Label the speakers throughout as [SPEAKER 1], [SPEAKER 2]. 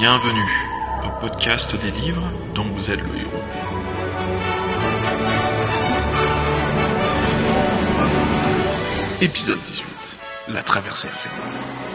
[SPEAKER 1] Bienvenue au podcast des livres dont vous êtes le héros. Épisode 18. La traversée infernale.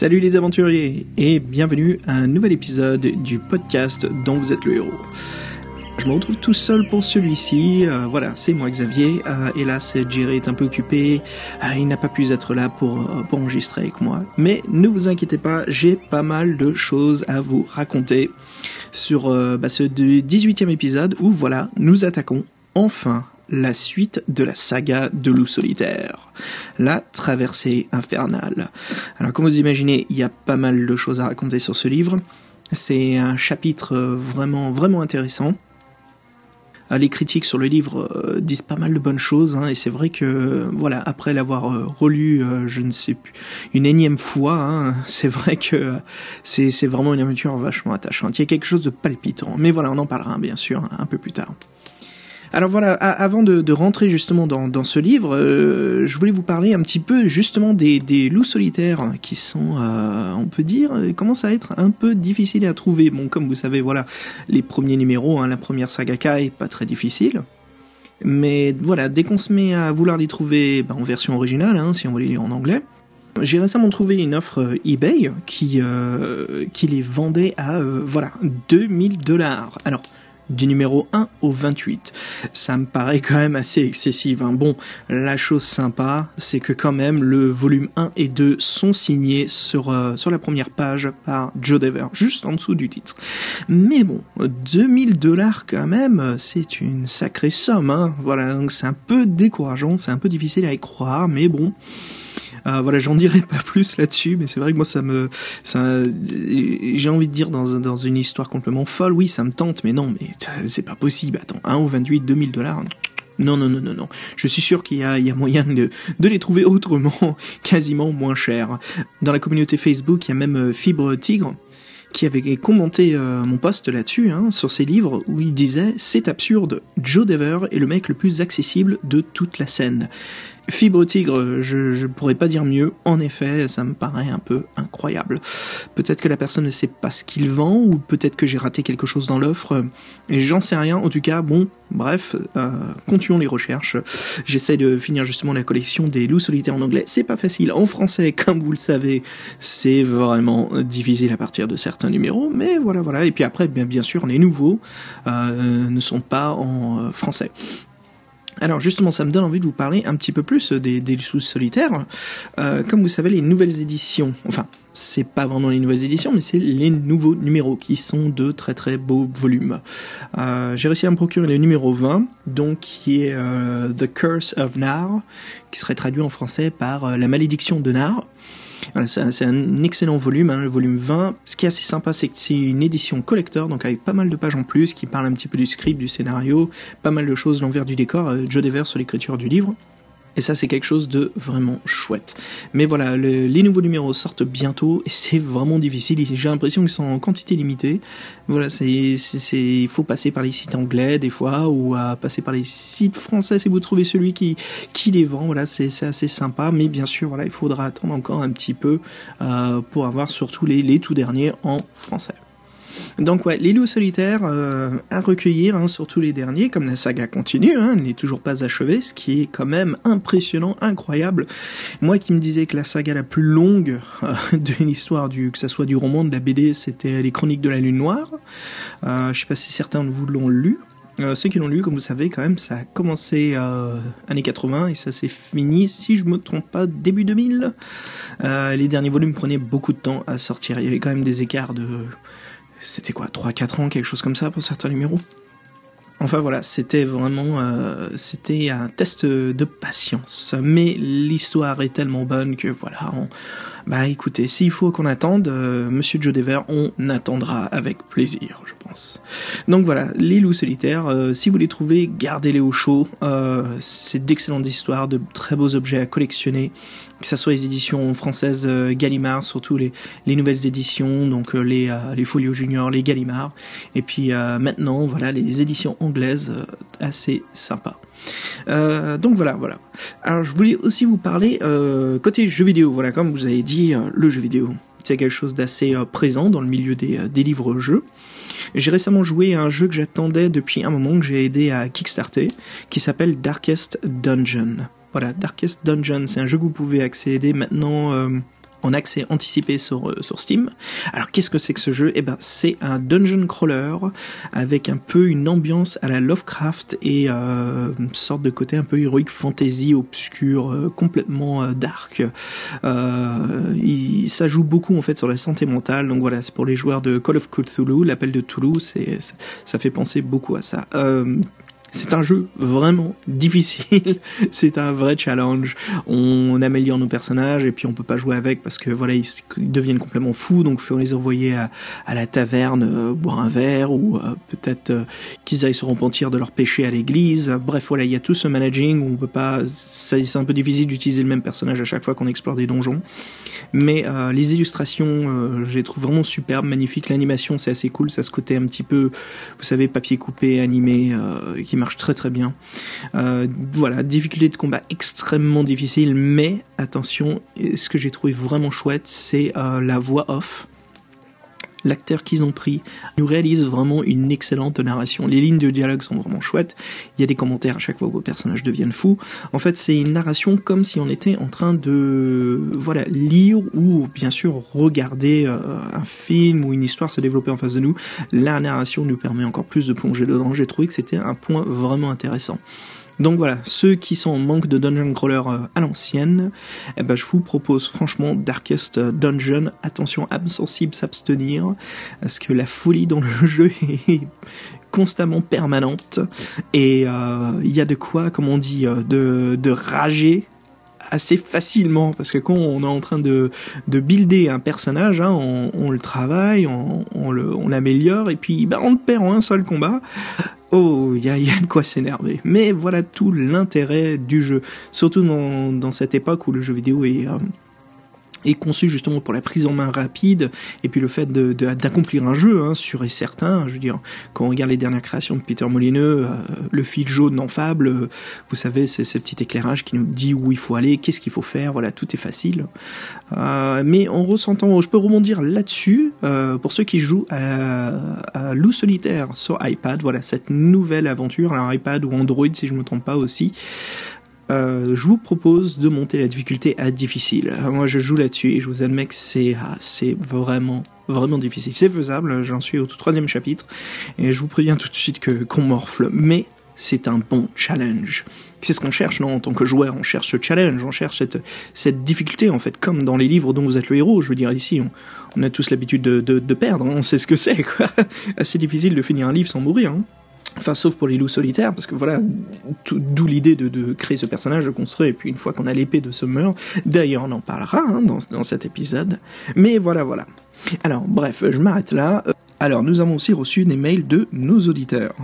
[SPEAKER 2] Salut les aventuriers et bienvenue à un nouvel épisode du podcast dont vous êtes le héros. Je me retrouve tout seul pour celui-ci. euh, voilà, c'est moi Xavier. Euh, hélas, Jerry est un peu occupé. Euh, il n'a pas pu être là pour, enregistrer avec moi. Mais ne vous inquiétez pas, j'ai pas mal de choses à vous raconter sur bah, ce 18e épisode où voilà, nous attaquons enfin la suite de la saga de loup solitaire, la traversée infernale. Alors comme vous imaginez, il y a pas mal de choses à raconter sur ce livre. C'est un chapitre euh, vraiment vraiment intéressant. Euh, Les critiques sur le livre euh, disent pas mal de bonnes choses, hein, et c'est vrai que voilà, après l'avoir relu, je ne sais plus, une énième fois, hein, c'est vrai que c'est vraiment une aventure vachement attachante. Il y a quelque chose de palpitant, mais voilà, on en parlera bien sûr un peu plus tard. Alors voilà, avant de, rentrer justement dans, ce livre, euh, je voulais vous parler un petit peu justement des, loups solitaires qui sont, euh, on peut dire, euh, commencent à être un peu difficiles à trouver. Bon, comme vous savez, voilà, les premiers numéros, hein, la première saga K est pas très difficile. Mais voilà, dès qu'on se met à vouloir les trouver bah, en version originale, hein, si on veut les lire en anglais, j'ai récemment trouvé une offre eBay qui, qui les vendait à euh, voilà 2000 dollars. Alors du numéro 1 au 28. Ça me paraît quand même assez excessif. hein. Bon, la chose sympa, c'est que quand même le volume 1 et 2 sont signés sur, euh, sur la première page par Joe Dever, juste en dessous du titre. Mais bon, 2000 dollars quand même, c'est une sacrée somme. Hein. Voilà, donc c'est un peu décourageant, c'est un peu difficile à y croire, mais bon. Euh, voilà, j'en dirai pas plus là-dessus, mais c'est vrai que moi ça me, ça, j'ai envie de dire dans, dans une histoire complètement folle, oui, ça me tente, mais non, mais c'est pas possible. Attends, 1 ou 28, 2000 dollars. Non, non, non, non, non. Je suis sûr qu'il y y a moyen de, de les trouver autrement, quasiment moins cher. Dans la communauté Facebook, il y a même euh, Fibre Tigre qui avait commenté euh, mon post là-dessus, hein, sur ses livres, où il disait C'est absurde, Joe Dever est le mec le plus accessible de toute la scène. Fibre Tigre, je, je pourrais pas dire mieux. En effet, ça me paraît un peu incroyable. Peut-être que la personne ne sait pas ce qu'il vend, ou peut-être que j'ai raté quelque chose dans l'offre. J'en sais rien. En tout cas, bon, bref, euh, continuons les recherches. J'essaie de finir justement la collection des loups solitaires en anglais. C'est pas facile. En français, comme vous le savez, c'est vraiment difficile à partir de certains numéros. Mais voilà, voilà. Et puis après, bien, bien sûr, les nouveaux euh, ne sont pas en euh, français. Alors justement, ça me donne envie de vous parler un petit peu plus des, des sous solitaires. Euh, comme vous savez, les nouvelles éditions, enfin, c'est pas vraiment les nouvelles éditions, mais c'est les nouveaux numéros qui sont de très très beaux volumes. Euh, J'ai réussi à me procurer le numéro 20, donc qui est euh, The Curse of Nar, qui serait traduit en français par euh, La malédiction de Nar. Voilà, c'est un- excellent volume, hein, le volume 20. Ce qui est assez sympa, c'est que c'est une édition collector, donc avec pas mal de pages en plus, qui parle un petit peu du script, du scénario, pas mal de choses, l'envers du décor, euh, Joe Dever sur l'écriture du livre. Et ça, c'est quelque chose de vraiment chouette. Mais voilà, le- les nouveaux numéros sortent bientôt et c'est vraiment difficile. J'ai l'impression qu'ils sont en quantité limitée. Voilà, c'est, il faut passer par les sites anglais des fois ou à passer par les sites français si vous trouvez celui qui, qui les vend. Voilà, c'est, c'est assez sympa. Mais bien sûr, voilà, il faudra attendre encore un petit peu euh, pour avoir surtout les, les tout derniers en français. Donc ouais, les loups solitaires euh, à recueillir, hein, surtout les derniers, comme la saga continue, hein, elle n'est toujours pas achevée, ce qui est quand même impressionnant, incroyable. Moi qui me disais que la saga la plus longue euh, de l'histoire, du, que ça soit du roman, de la BD, c'était les Chroniques de la Lune Noire. Euh, je sais pas si certains de vous l'ont lu. Euh, ceux qui l'ont lu, comme vous savez, quand même, ça a commencé euh, années 80 et ça s'est fini, si je me trompe pas, début 2000. Euh, les derniers volumes prenaient beaucoup de temps à sortir. Il y avait quand même des écarts de c'était quoi 3-4 ans quelque chose comme ça pour certains numéros Enfin voilà, c'était vraiment euh, c'était un test de patience. Mais l'histoire est tellement bonne que voilà, bah écoutez, s'il faut qu'on attende, euh, Monsieur Joe Dever, on attendra avec plaisir, je pense. Donc voilà, les loups solitaires, euh, si vous les trouvez, gardez-les au chaud. C'est d'excellentes histoires, de très beaux objets à collectionner que ce soit les éditions françaises Gallimard, surtout les, les nouvelles éditions, donc les, les Folio Junior, les Gallimard, et puis maintenant, voilà, les éditions anglaises, assez sympas. Euh, donc voilà, voilà. Alors je voulais aussi vous parler euh, côté jeux vidéo. Voilà, comme vous avez dit, euh, le jeu vidéo, c'est quelque chose d'assez présent dans le milieu des, des livres-jeux. J'ai récemment joué à un jeu que j'attendais depuis un moment, que j'ai aidé à kickstarter, qui s'appelle Darkest Dungeon. Voilà, Darkest Dungeon, c'est un jeu que vous pouvez accéder maintenant en accès anticipé sur, euh, sur Steam. Alors qu'est-ce que c'est que ce jeu? Eh ben c'est un dungeon crawler avec un peu une ambiance à la Lovecraft et euh, une sorte de côté un peu héroïque fantasy obscur, euh, complètement dark. Il, ça joue beaucoup en fait sur la santé mentale. Donc voilà, c'est pour les joueurs de Call of Cthulhu, l'appel de Toulouse, ça fait penser beaucoup à ça. C'est un jeu vraiment difficile, c'est un vrai challenge. On améliore nos personnages et puis on peut pas jouer avec parce que voilà ils, deviennent complètement fous, donc faut les envoyer à, la taverne euh, boire un verre ou euh, peut-être euh, qu'ils aillent se repentir de leur péché à l'église. Bref voilà il y a tout ce managing où on peut pas, c'est un peu difficile d'utiliser le même personnage à chaque fois qu'on explore des donjons. Mais les illustrations, je les trouve vraiment superbes, magnifiques. L'animation c'est assez cool, ça se côté un petit peu, vous savez papier coupé, animé, qui marche très très bien. Euh, voilà, difficulté de combat extrêmement difficile, mais attention, ce que j'ai trouvé vraiment chouette, c'est euh, la voix off l'acteur qu'ils ont pris nous réalise vraiment une excellente narration. Les lignes de dialogue sont vraiment chouettes. Il y a des commentaires à chaque fois que vos personnages deviennent fous. En fait, c'est une narration comme si on était en train de, voilà, lire ou bien sûr regarder euh, un film ou une histoire se développer en face de nous. La narration nous permet encore plus de plonger dedans. J'ai trouvé que c'était un point vraiment intéressant. Donc voilà, ceux qui sont en manque de dungeon crawler euh, à l'ancienne, eh ben je vous propose franchement Darkest Dungeon. Attention, âme sensible, s'abstenir, parce que la folie dans le jeu est constamment permanente et euh, il y a de quoi, comme on dit, euh, de, de rager assez facilement parce que quand on est en train de, de builder un personnage, hein, on, le travaille, on, on l'améliore et puis ben, on le perd en un seul combat. Oh, il y a, y a de quoi s'énerver. Mais voilà tout l'intérêt du jeu, surtout dans, dans cette époque où le jeu vidéo est euh, est conçu justement pour la prise en main rapide et puis le fait d'accomplir un jeu hein, sûr et certain. Je veux dire, quand on regarde les dernières créations de Peter Molineux, euh, le fil jaune en fable, euh, vous savez, c'est ce petit éclairage qui nous dit où il faut aller, qu'est-ce qu'il faut faire. Voilà, tout est facile. Euh, mais en ressentant, je peux rebondir là-dessus pour ceux qui jouent à, à Loup solitaire sur iPad. Voilà, cette nouvelle aventure, alors iPad ou Android si je me trompe pas aussi. Euh, je vous propose de monter la difficulté à difficile. Moi, je joue là-dessus et je vous admets que c'est ah, vraiment vraiment difficile. C'est faisable. J'en suis au troisième chapitre et je vous préviens tout de suite que qu'on morfle, mais c'est un bon challenge. C'est ce qu'on cherche, non En tant que joueur, on cherche ce challenge, on cherche cette, cette difficulté, en fait, comme dans les livres dont vous êtes le héros. Je veux dire, ici, on, a tous l'habitude de, de, perdre, on sait ce que c'est, quoi. Assez difficile de finir un livre sans mourir, hein. Enfin, sauf pour les loups solitaires, parce que voilà, d'où l'idée de, créer ce personnage, de construire, et puis une fois qu'on a l'épée de Summer, d'ailleurs on en parlera hein, dans, cet épisode. Mais voilà, voilà. Alors, bref, je m'arrête là. Alors, nous avons aussi reçu des mails de nos auditeurs.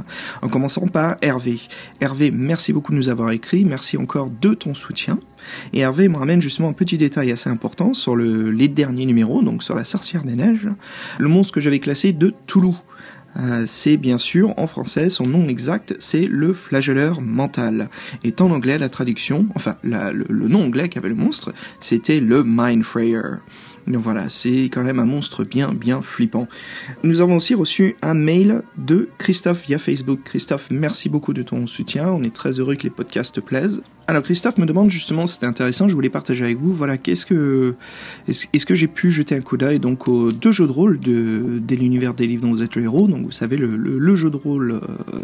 [SPEAKER 2] En commençant par Hervé. Hervé, merci beaucoup de nous avoir écrit. Merci encore de ton soutien. Et Hervé me ramène justement un petit détail assez important sur le, les derniers numéros, donc sur la sorcière des neiges. Le monstre que j'avais classé de Toulouse. Euh, c'est bien sûr en français, son nom exact c'est le flagelleur mental. Et en anglais, la traduction, enfin le, nom anglais qu'avait le monstre, c'était le Mindfrayer. Donc voilà, c'est quand même un monstre bien bien flippant. Nous avons aussi reçu un mail de Christophe via Facebook. Christophe, merci beaucoup de ton soutien. On est très heureux que les podcasts te plaisent. Alors Christophe me demande justement, c'était intéressant, je voulais partager avec vous. Voilà, qu'est-ce que est-ce, que j'ai pu jeter un coup d'œil donc aux deux jeux de rôle de, de l'univers des livres dont vous êtes le héros. Donc vous savez le, le, jeu de rôle euh,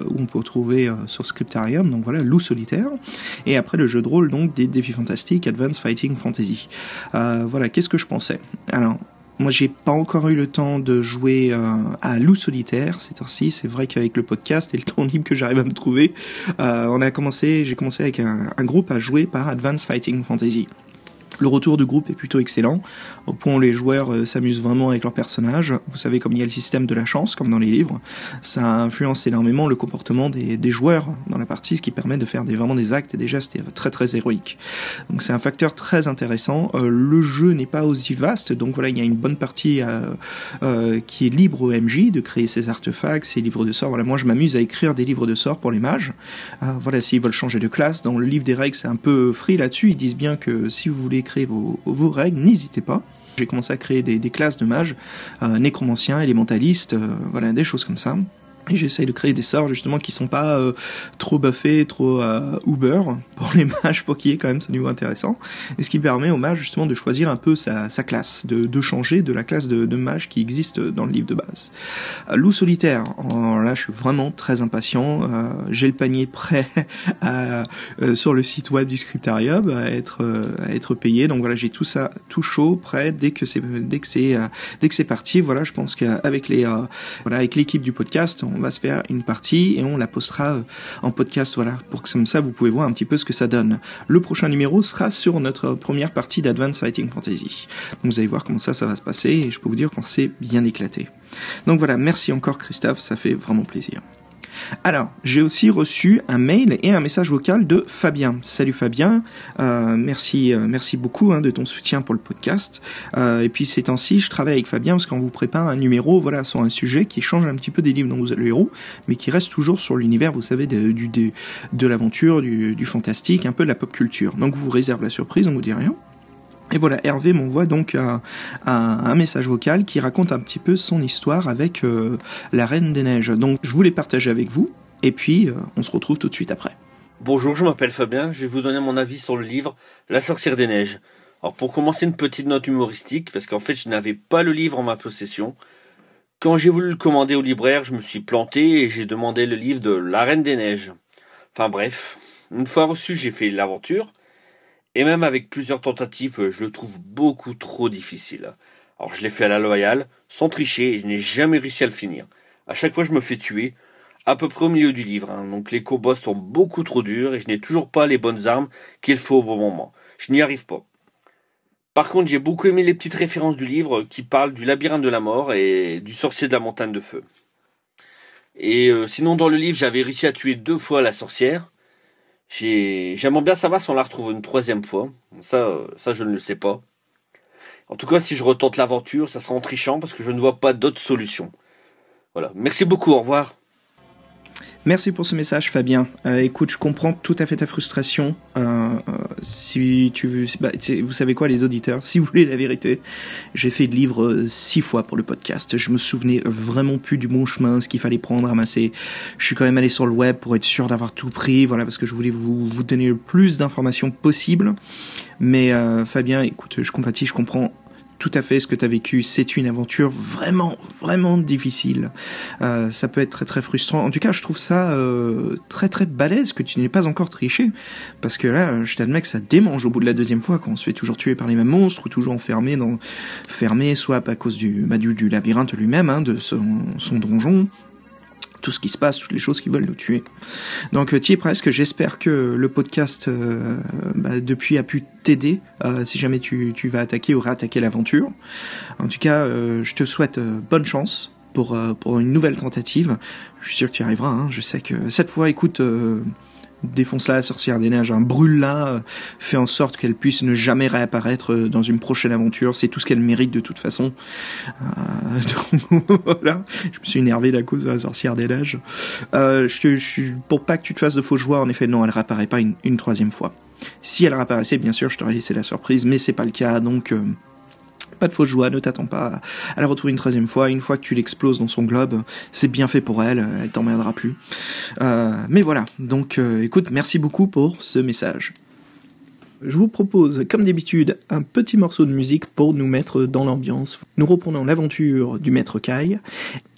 [SPEAKER 2] où on peut retrouver euh, sur Scriptarium. Donc voilà, loup solitaire. Et après le jeu de rôle donc des défis fantastiques, Advanced Fighting Fantasy. Euh, voilà, qu'est-ce que je pensais? Alors moi, j'ai pas encore eu le temps de jouer euh, à Loup solitaire c'est ainsi. C'est vrai qu'avec le podcast et le temps libre que j'arrive à me trouver, euh, on a commencé, j'ai commencé avec un, groupe à jouer par Advanced Fighting Fantasy. Le retour du groupe est plutôt excellent, au point où les joueurs euh, s'amusent vraiment avec leurs personnages. Vous savez, comme il y a le système de la chance, comme dans les livres, ça influence énormément le comportement des, joueurs dans la partie, ce qui permet de faire des, vraiment des actes et des gestes très très héroïques. Donc c'est un facteur très intéressant. Euh, le jeu n'est pas aussi vaste, donc voilà, il y a une bonne partie euh, euh, qui est libre au MJ de créer ses artefacts, ses livres de sorts. Voilà, moi je m'amuse à écrire des livres de sorts pour les mages. Euh, voilà, s'ils veulent changer de classe, dans le livre des règles, c'est un peu free là-dessus. Ils disent bien que si vous voulez créer vos, règles, n'hésitez pas. J'ai commencé à créer des, des classes de mages, euh, nécromanciens, élémentalistes, euh, voilà, des choses comme ça. Et j'essaye de créer des sorts justement qui sont pas euh, trop buffés, trop euh, Uber pour les mages, pour qu'il y ait quand même ce niveau intéressant. Et ce qui permet au mage justement de choisir un peu sa, sa classe, de, de changer de la classe de, de mage qui existe dans le livre de base. Euh, loup solitaire, alors là je suis vraiment très impatient. Euh, J'ai le panier prêt à, euh, sur le site web du Scriptarium à être euh, à être payé. Donc voilà, j'ai tout ça tout chaud, prêt dès que c'est dès que c'est dès que c'est parti. Voilà, je pense qu'avec les voilà avec l'équipe du podcast on va se faire une partie et on la postera en podcast, voilà, pour que comme ça vous pouvez voir un petit peu ce que ça donne. Le prochain numéro sera sur notre première partie d'Advanced Fighting Fantasy. Donc vous allez voir comment ça, ça va se passer et je peux vous dire qu'on s'est bien éclaté. Donc voilà, merci encore Christophe, ça fait vraiment plaisir. Alors, j'ai aussi reçu un mail et un message vocal de Fabien. Salut Fabien, euh, merci, euh, merci beaucoup hein, de ton soutien pour le podcast. Euh, et puis ces temps-ci, je travaille avec Fabien parce qu'on vous prépare un numéro, voilà, sur un sujet qui change un petit peu des livres dont vous êtes le héros, mais qui reste toujours sur l'univers, vous savez, de, de, l'aventure, du, du fantastique, un peu de la pop culture. Donc vous réserve la surprise, on vous dit rien. Et voilà, Hervé m'envoie donc un, message vocal qui raconte un petit peu son histoire avec euh, la Reine des Neiges. Donc je voulais partager avec vous, et puis euh, on se retrouve tout de suite après.
[SPEAKER 3] Bonjour, je m'appelle Fabien, je vais vous donner mon avis sur le livre La sorcière des neiges. Alors pour commencer une petite note humoristique, parce qu'en fait je n'avais pas le livre en ma possession. Quand j'ai voulu le commander au libraire, je me suis planté et j'ai demandé le livre de La Reine des Neiges. Enfin bref, une fois reçu, j'ai fait l'aventure. Et même avec plusieurs tentatives, je le trouve beaucoup trop difficile. Alors je l'ai fait à la loyale, sans tricher, et je n'ai jamais réussi à le finir. À chaque fois, je me fais tuer, à peu près au milieu du livre. Hein. Donc les combats sont beaucoup trop durs, et je n'ai toujours pas les bonnes armes qu'il faut au bon moment. Je n'y arrive pas. Par contre, j'ai beaucoup aimé les petites références du livre qui parlent du labyrinthe de la mort et du sorcier de la montagne de feu. Et euh, sinon, dans le livre, j'avais réussi à tuer deux fois la sorcière. J'aimerais bien savoir si on la retrouve une troisième fois. Ça, ça, je ne le sais pas. En tout cas, si je retente l'aventure, ça sera en trichant parce que je ne vois pas d'autre solution. Voilà. Merci beaucoup. Au revoir.
[SPEAKER 2] Merci pour ce message, Fabien. Euh, écoute, je comprends tout à fait ta frustration. Euh, euh, si tu veux, bah, vous savez quoi, les auditeurs, si vous voulez la vérité, j'ai fait le livre six fois pour le podcast. Je me souvenais vraiment plus du bon chemin, ce qu'il fallait prendre, ramasser. Je suis quand même allé sur le web pour être sûr d'avoir tout pris, voilà, parce que je voulais vous, vous donner le plus d'informations possible. Mais euh, Fabien, écoute, je compatis, je comprends tout à fait ce que tu as vécu. C'est une aventure vraiment, vraiment difficile. Euh, ça peut être très, très frustrant. En tout cas, je trouve ça euh, très, très balèze que tu n'aies pas encore triché. Parce que là, je t'admets que ça démange au bout de la deuxième fois quand on se fait toujours tuer par les mêmes monstres ou toujours enfermé dans, fermé, soit à cause du, bah, du, du labyrinthe lui-même, hein, de son, son donjon tout ce qui se passe, toutes les choses qui veulent nous tuer. Donc, tu es presque. J'espère que le podcast euh, bah, depuis a pu t'aider euh, si jamais tu, tu, vas attaquer ou réattaquer l'aventure. En tout cas, euh, je te souhaite bonne chance pour, pour une nouvelle tentative. Je suis sûr que tu y arriveras. Hein. Je sais que cette fois, écoute défonce-la, la sorcière des neiges, hein, brûle-la, euh, fait en sorte qu'elle puisse ne jamais réapparaître euh, dans une prochaine aventure. C'est tout ce qu'elle mérite de toute façon. Euh, donc, voilà, je me suis énervé à cause de la sorcière des neiges. Euh, je, je, pour pas que tu te fasses de faux joie, en effet, non, elle réapparaît pas une, une troisième fois. Si elle réapparaissait, bien sûr, je t'aurais laissé la surprise, mais c'est pas le cas, donc... Pas de fausse joie, ne t'attends pas à la retrouver une troisième fois. Une fois que tu l'exploses dans son globe, c'est bien fait pour elle, elle t'emmerdera plus. Euh, mais voilà, donc euh, écoute, merci beaucoup pour ce message. Je vous propose, comme d'habitude, un petit morceau de musique pour nous mettre dans l'ambiance. Nous reprenons l'aventure du maître Kai.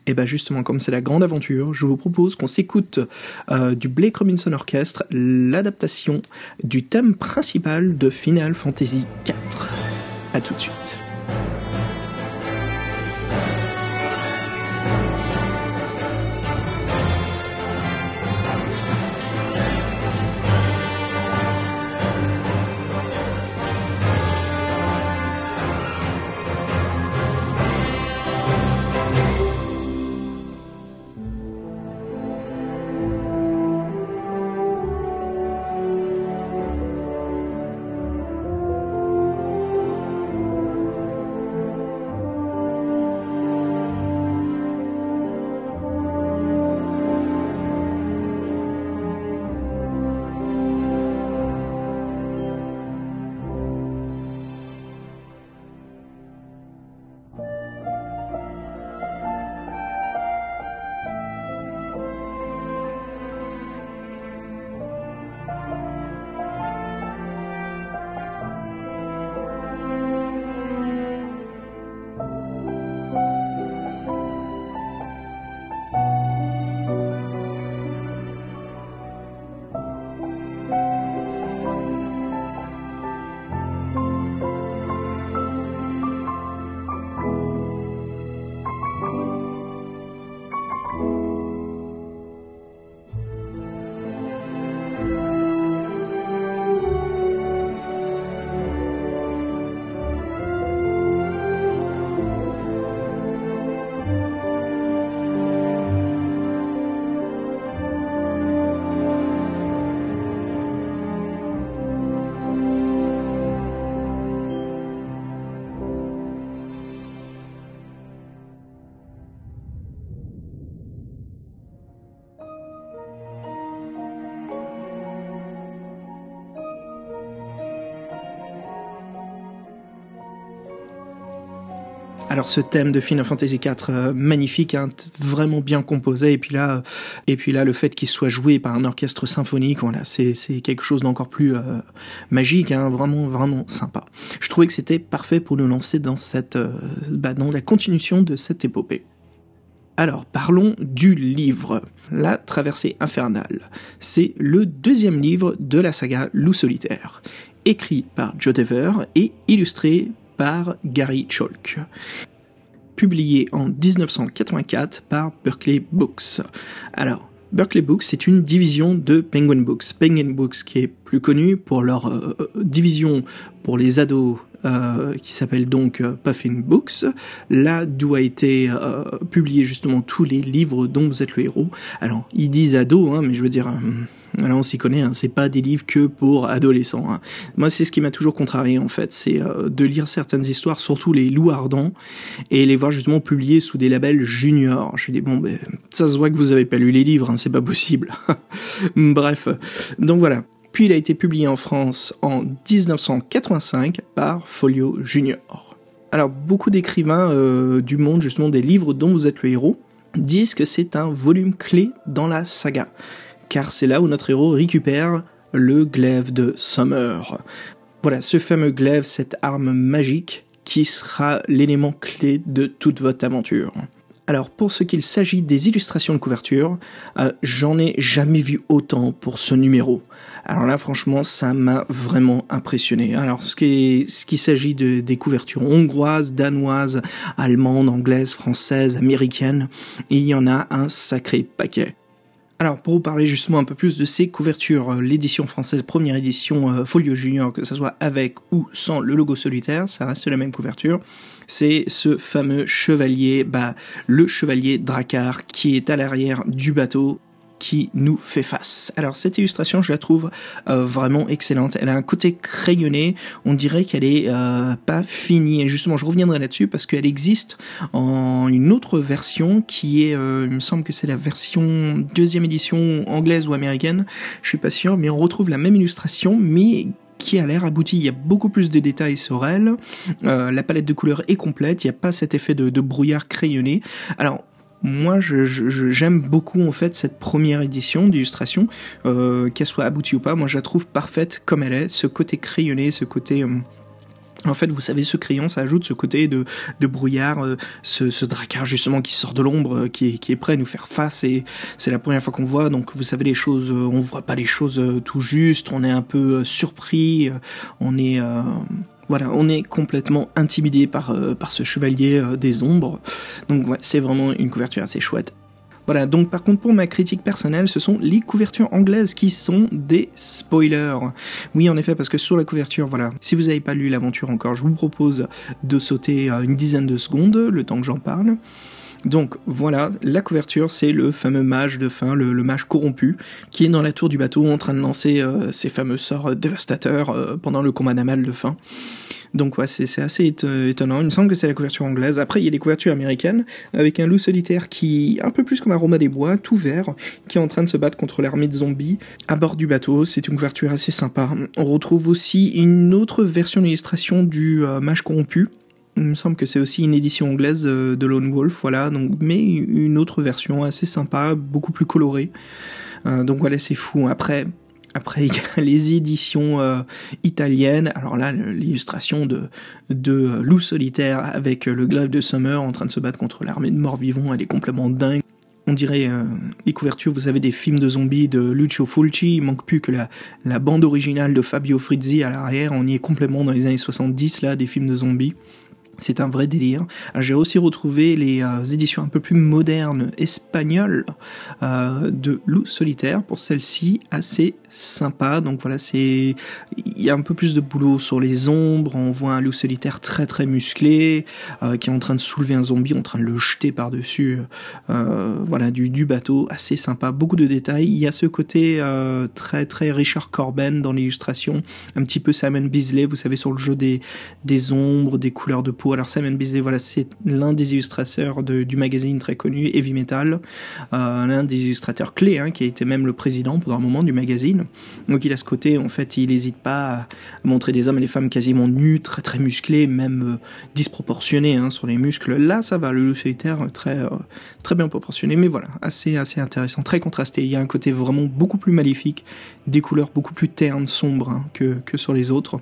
[SPEAKER 2] Et bien justement, comme c'est la grande aventure, je vous propose qu'on s'écoute euh, du Blake Robinson Orchestre, l'adaptation du thème principal de Final Fantasy IV. À tout de suite. Alors ce thème de Final Fantasy IV euh, magnifique, hein, vraiment bien composé, et puis là, et puis là le fait qu'il soit joué par un orchestre symphonique, voilà, c'est c'est quelque chose d'encore plus euh, magique, hein, vraiment vraiment sympa. Je trouvais que c'était parfait pour nous lancer dans cette, euh, bah, dans la continuation de cette épopée. Alors, parlons du livre, La Traversée Infernale. C'est le deuxième livre de la saga Loup Solitaire, écrit par Joe Dever et illustré par Gary Chalk. Publié en 1984 par Berkeley Books. Alors, Berkeley Books, c'est une division de Penguin Books. Penguin Books qui est plus connu pour leur euh, division pour les ados euh, qui s'appelle donc euh, Puffin Books, là d'où a été euh, publié justement tous les livres dont vous êtes le héros. Alors, ils disent ados, hein, mais je veux dire, alors on s'y connaît, hein, c'est pas des livres que pour adolescents. Hein. Moi, c'est ce qui m'a toujours contrarié en fait, c'est de lire certaines histoires, surtout les loups ardents, et les voir justement publiés sous des labels juniors. Je dis bon, ben, ça se voit que vous avez pas lu les livres, hein, c'est pas possible. Bref, donc voilà. Puis il a été publié en France en 1985 par Folio Junior. Alors beaucoup d'écrivains euh, du monde justement des livres dont vous êtes le héros disent que c'est un volume clé dans la saga, car c'est là où notre héros récupère le glaive de Summer. Voilà, ce fameux glaive, cette arme magique qui sera l'élément clé de toute votre aventure. Alors pour ce qu'il s'agit des illustrations de couverture, euh, j'en ai jamais vu autant pour ce numéro. Alors là franchement ça m'a vraiment impressionné. Alors ce qui, ce s'agit de, des couvertures hongroises, danoises, allemandes, anglaises, françaises, américaines, il y en a un sacré paquet. Alors pour vous parler justement un peu plus de ces couvertures, euh, l'édition française, première édition euh, Folio Junior, que ce soit avec ou sans le logo solitaire, ça reste la même couverture. C'est ce fameux chevalier, bah le chevalier Drakkar qui est à l'arrière du bateau qui nous fait face. Alors cette illustration, je la trouve euh, vraiment excellente. Elle a un côté crayonné. On dirait qu'elle est euh, pas finie. Et justement, je reviendrai là-dessus parce qu'elle existe en une autre version qui est, euh, il me semble que c'est la version deuxième édition anglaise ou américaine. Je suis pas sûr, mais on retrouve la même illustration, mais qui a l'air abouti. Il y a beaucoup plus de détails sur elle. la palette de couleurs est complète. Il n'y a pas cet effet de, de brouillard crayonné. Alors, moi j'aime beaucoup en fait cette première édition d'illustration, euh, qu'elle soit aboutie ou pas, moi je la trouve parfaite comme elle est, ce côté crayonné, ce côté... Euh, en fait, vous savez, ce crayon, ça ajoute ce côté de, brouillard, euh, ce, ce dracard justement qui sort de l'ombre, qui, est, prêt à nous faire face. Et c'est la première fois qu'on voit. Donc, vous savez, les choses, on voit pas les choses tout juste. On est un peu surpris. On est, voilà, on est complètement intimidé par, euh, ce chevalier euh, des ombres. Donc ouais, c'est vraiment une couverture assez chouette. Voilà, donc par contre pour ma critique personnelle, ce sont les couvertures anglaises qui sont des spoilers. Oui, en effet, parce que sur la couverture, voilà, si vous n'avez pas lu l'aventure encore, je vous propose de sauter euh, une dizaine de secondes, le temps que j'en parle. Donc voilà, la couverture, c'est le fameux mage de fin, le, mage corrompu, qui est dans la tour du bateau en train de lancer euh, ses fameux sorts dévastateurs euh, pendant le combat naval de fin. Donc ouais, c'est assez étonnant. Il me semble que c'est la couverture anglaise. Après, il y a les couvertures américaines avec un loup solitaire qui, un peu plus comme Aroma des Bois, tout vert, qui est en train de se battre contre l'armée de zombies à bord du bateau. C'est une couverture assez sympa. On retrouve aussi une autre version d'illustration du euh, mage corrompu il me semble que c'est aussi une édition anglaise de Lone Wolf, voilà, donc, mais une autre version assez sympa, beaucoup plus colorée. Euh, donc voilà, c'est fou. Après, après, il y a les éditions euh, italiennes. Alors là, l'illustration de, de Loup solitaire avec le glaive de Summer en train de se battre contre l'armée de morts vivants, elle est complètement dingue. On dirait euh, les couvertures, vous avez des films de zombies de Lucio Fulci, il manque plus que la, la bande originale de Fabio Frizzi à l'arrière, on y est complètement dans les années 70 là, des films de zombies. C'est un vrai délire. J'ai aussi retrouvé les euh, éditions un peu plus modernes espagnoles euh, de Loup solitaire. Pour celle-ci, assez sympa. Donc voilà, il y a un peu plus de boulot sur les ombres. On voit un loup solitaire très très musclé euh, qui est en train de soulever un zombie, en train de le jeter par dessus. voilà, du, du bateau, assez sympa. Beaucoup de détails. Il y a ce côté très très Richard Corben dans l'illustration, un petit peu Simon Bisley, vous savez sur le jeu des des ombres, des couleurs de peau Alors Simon Bisley, voilà, c'est l'un des illustrateurs du magazine très connu Heavy Metal, euh, l'un des illustrateurs clés, hein, qui a été même le président pendant un moment du magazine. Donc il a ce côté, en fait, il n'hésite pas à montrer des hommes et des femmes quasiment nus, très très musclés, même euh, disproportionnés hein, sur les muscles. Là, ça va, le loup solitaire très euh, très bien proportionné, mais voilà, assez assez intéressant, très contrasté. Il y a un côté vraiment beaucoup plus maléfique, des couleurs beaucoup plus ternes, sombres hein, que que sur les autres.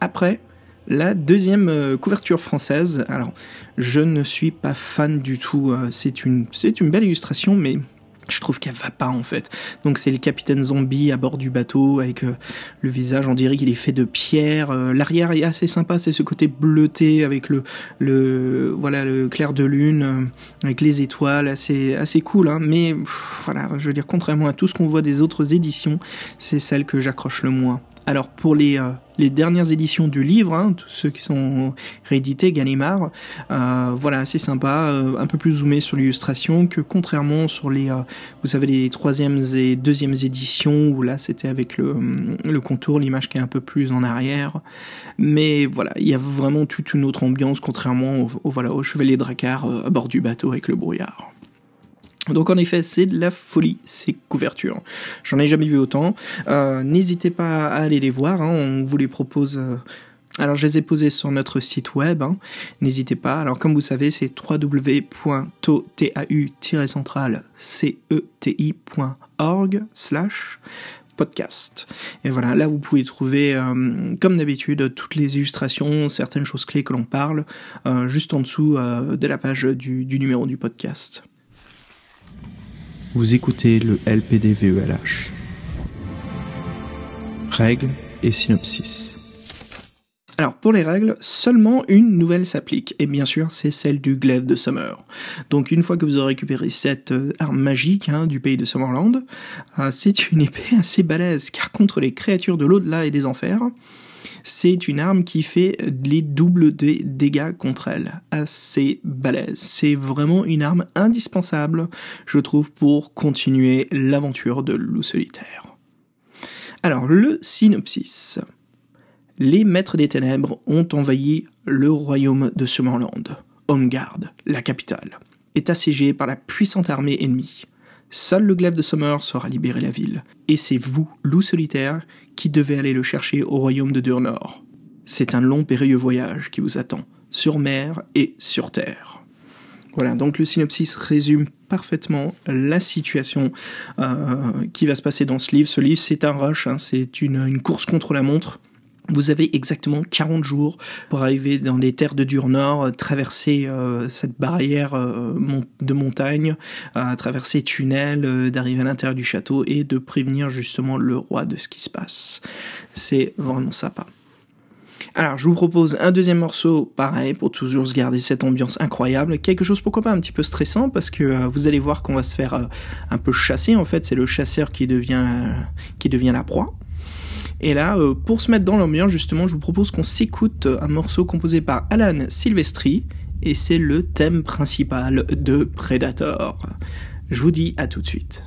[SPEAKER 2] Après, la deuxième euh, couverture française, alors je ne suis pas fan du tout, euh, c'est une, belle illustration, mais je trouve qu'elle va pas en fait. Donc c'est le capitaine zombie à bord du bateau avec euh, le visage, on dirait qu'il est fait de pierre. L'arrière est assez sympa, c'est ce côté bleuté avec le, le voilà le clair de lune, avec les étoiles, assez assez cool. Hein. Mais voilà, je veux contrairement à tout ce qu'on voit des autres éditions, c'est celle que j'accroche le moins. Alors pour les, euh, les dernières éditions du livre, hein, tous ceux qui sont réédités, Gallimard, euh, voilà, c'est sympa, euh, un peu plus zoomé sur l'illustration que contrairement sur les, vous savez, les troisièmes et deuxièmes éditions où là c'était avec le, le contour, l'image qui est un peu plus en arrière. Mais voilà, il y a vraiment toute une autre ambiance contrairement au, voilà, au Chevalier Drakkar à bord du bateau avec le brouillard. Donc en effet, c'est de la folie ces couvertures. J'en ai jamais vu autant. Euh, n'hésitez pas à aller les voir. Hein. on vous les propose. Euh, alors je les ai posés sur notre site web. Hein. N'hésitez pas. Alors comme vous savez, c'est www.tau-central.org slash podcast. Et voilà, là vous pouvez trouver, euh, comme d'habitude, toutes les illustrations, certaines choses clés que l'on parle, juste en dessous de la page du numéro du podcast. Vous écoutez le LPDVELH. Règles et synopsis. Alors pour les règles, seulement une nouvelle s'applique, et bien sûr c'est celle du glaive de Summer. Donc une fois que vous aurez récupéré cette euh, arme magique hein, du pays de Summerland, euh, c'est une épée assez balèze, car contre les créatures de l'au-delà et des enfers, c'est une arme qui fait les doubles des dégâts contre elle. Assez balèze. C'est vraiment une arme indispensable, je trouve, pour continuer l'aventure de loup solitaire. Alors, le synopsis. Les maîtres des ténèbres ont envahi le royaume de Summerland. Homeguard, la capitale, est assiégée par la puissante armée ennemie. Seul le glaive de Summer saura libérer la ville. Et c'est vous, loup solitaire, qui devez aller le chercher au royaume de Durnor. C'est un long périlleux voyage qui vous attend, sur mer et sur terre. Voilà, donc le synopsis résume parfaitement la situation euh, qui va se passer dans ce livre. Ce livre, c'est un rush, hein, c'est une course contre la montre. Vous avez exactement 40 jours pour arriver dans les terres de Dur-Nord, euh, traverser euh, cette barrière euh, de montagne, traverser tunnels, d'arriver à l'intérieur du château et de prévenir justement le roi de ce qui se passe. C'est vraiment sympa. Alors, je vous propose un deuxième morceau, pareil, pour toujours se garder cette ambiance incroyable. Quelque chose, pourquoi pas, un petit peu stressant, parce que vous allez voir qu'on va se faire un peu chasser. En fait, c'est le chasseur qui devient, qui devient la proie. Et là, euh, pour se mettre dans l'ambiance, justement, je vous propose qu'on s'écoute un morceau composé par Alan Silvestri, et c'est le thème principal de Predator. Je vous dis à tout de suite.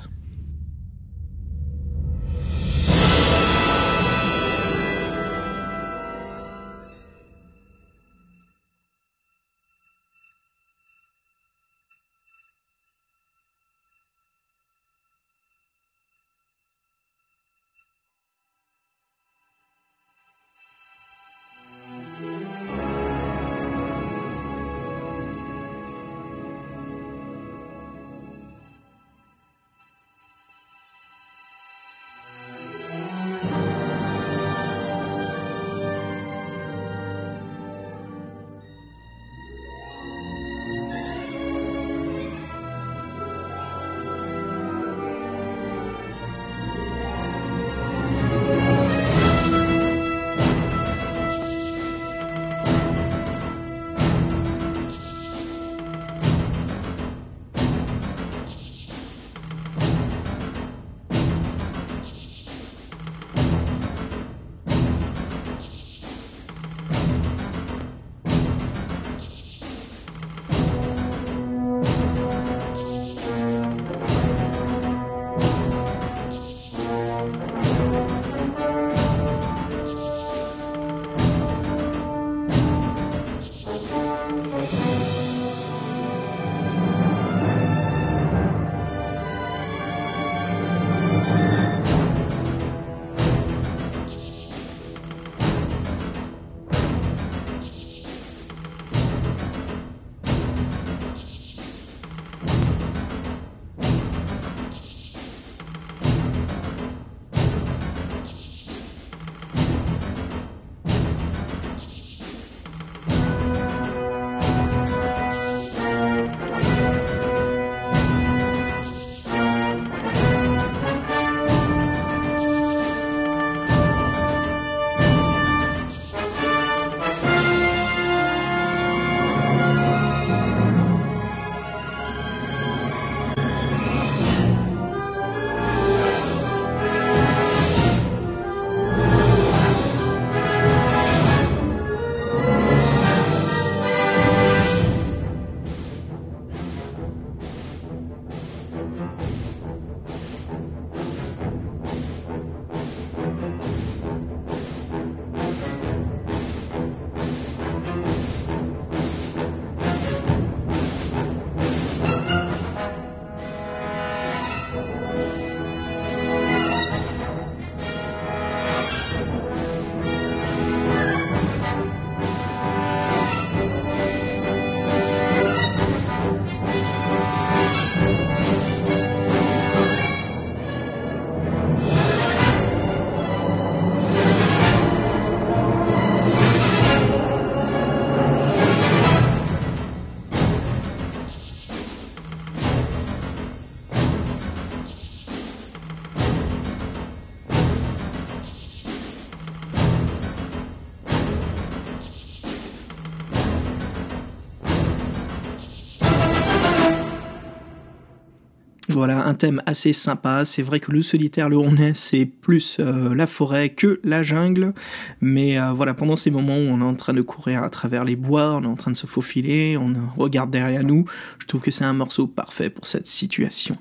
[SPEAKER 2] Thème assez sympa. C'est vrai que le solitaire, le on est, c'est plus euh, la forêt que la jungle. Mais euh, voilà, pendant ces moments où on est en train de courir à travers les bois, on est en train de se faufiler, on regarde derrière nous, je trouve que c'est un morceau parfait pour cette situation.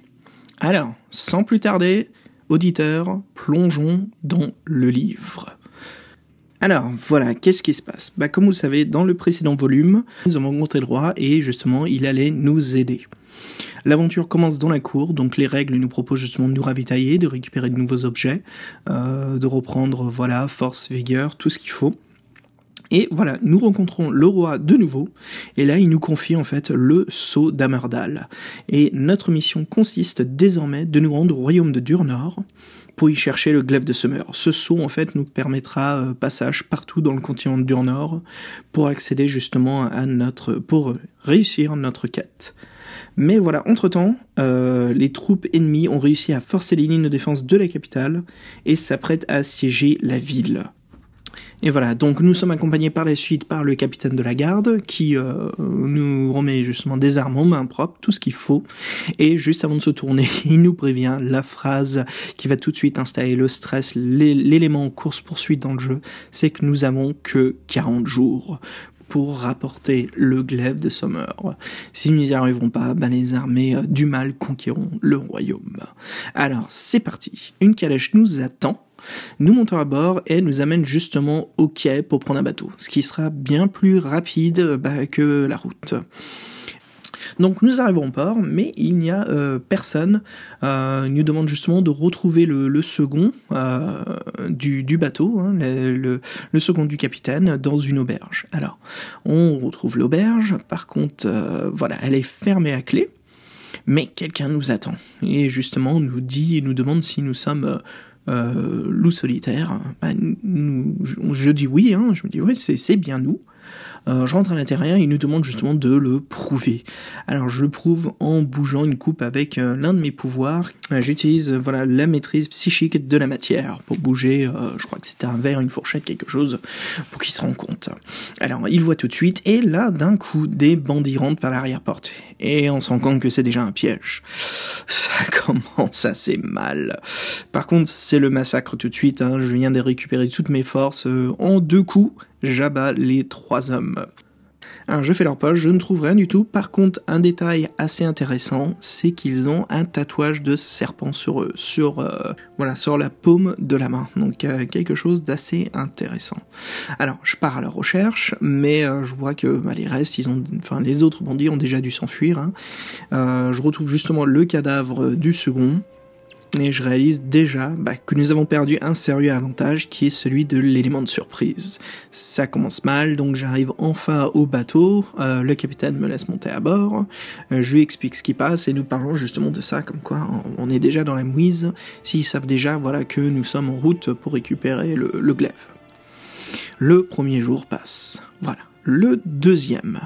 [SPEAKER 2] Alors, sans plus tarder, auditeurs, plongeons dans le livre. Alors voilà, qu'est-ce qui se passe? Bah, Comme vous le savez, dans le précédent volume, nous avons rencontré le roi et justement il allait nous aider. L'aventure commence dans la cour, donc les règles nous proposent justement de nous ravitailler, de récupérer de nouveaux objets, euh, de reprendre voilà force, vigueur, tout ce qu'il faut. Et voilà, nous rencontrons le roi de nouveau, et là il nous confie en fait le sceau d'Amerdal. Et notre mission consiste désormais de nous rendre au royaume de Durnor, pour y chercher le glaive de Summer. Ce saut en fait nous permettra euh, passage partout dans le continent du Nord pour accéder justement à notre pour réussir notre quête. Mais voilà, entre-temps, euh, les troupes ennemies ont réussi à forcer les lignes de défense de la capitale et s'apprêtent à assiéger la ville. Et voilà, donc nous sommes accompagnés par la suite par le capitaine de la garde qui euh, nous remet justement des armes en main propre, tout ce qu'il faut. Et juste avant de se tourner, il nous prévient la phrase qui va tout de suite installer le stress, l'élément course-poursuite dans le jeu, c'est que nous avons que 40 jours pour rapporter le glaive de Summer. Si nous n'y arriverons pas, ben les armées du mal conquéreront le royaume. Alors, c'est parti. Une calèche nous attend nous montons à bord et nous amène justement au quai pour prendre un bateau, ce qui sera bien plus rapide bah, que la route. Donc nous arrivons au port, mais il n'y a euh, personne. Euh, il nous demande justement de retrouver le, second euh, du, bateau, hein, le, second du capitaine, dans une auberge. Alors, on retrouve l'auberge. Par contre, voilà, elle est fermée à clé. Mais quelqu'un nous attend et justement nous dit et nous demande si nous sommes euh, loup solitaire, bah, je dis oui, hein, je me dis oui, c'est bien nous. Euh, je rentre à l'intérieur, il nous demande justement de le prouver. Alors je le prouve en bougeant une coupe avec euh, l'un de mes pouvoirs. Euh, j'utilise voilà la maîtrise psychique de la matière pour bouger, je crois que c'était un verre, une fourchette, quelque chose, pour qu'il se rende compte. Alors il voit tout de suite, et là d'un coup des bandits rentrent par l'arrière-porte. Et on se rend compte que c'est déjà un piège. Ça commence assez mal. Par contre, c'est le massacre tout de suite. Hein. Je viens de récupérer toutes mes forces en deux coups j'abats les trois hommes. Alors je fais leur poche, je ne trouve rien du tout. Par contre, un détail assez intéressant, c'est qu'ils ont un tatouage de serpent sur eux, sur euh, voilà, sur la paume de la main. Donc euh, quelque chose d'assez intéressant. Alors je pars à leur recherche, mais euh, je vois que bah, les restes, ils ont, les autres bandits ont déjà dû s'enfuir. Hein. je retrouve justement le cadavre du second et je réalise déjà bah, que nous avons perdu un sérieux avantage qui est celui de l'élément de surprise. Ça commence mal, donc j'arrive enfin au bateau, euh, le capitaine me laisse monter à bord, euh, je lui explique ce qui passe et nous parlons justement de ça, comme quoi on est déjà dans la mouise, s'ils savent déjà voilà que nous sommes en route pour récupérer le, le glaive. Le premier jour passe. Voilà. Le deuxième.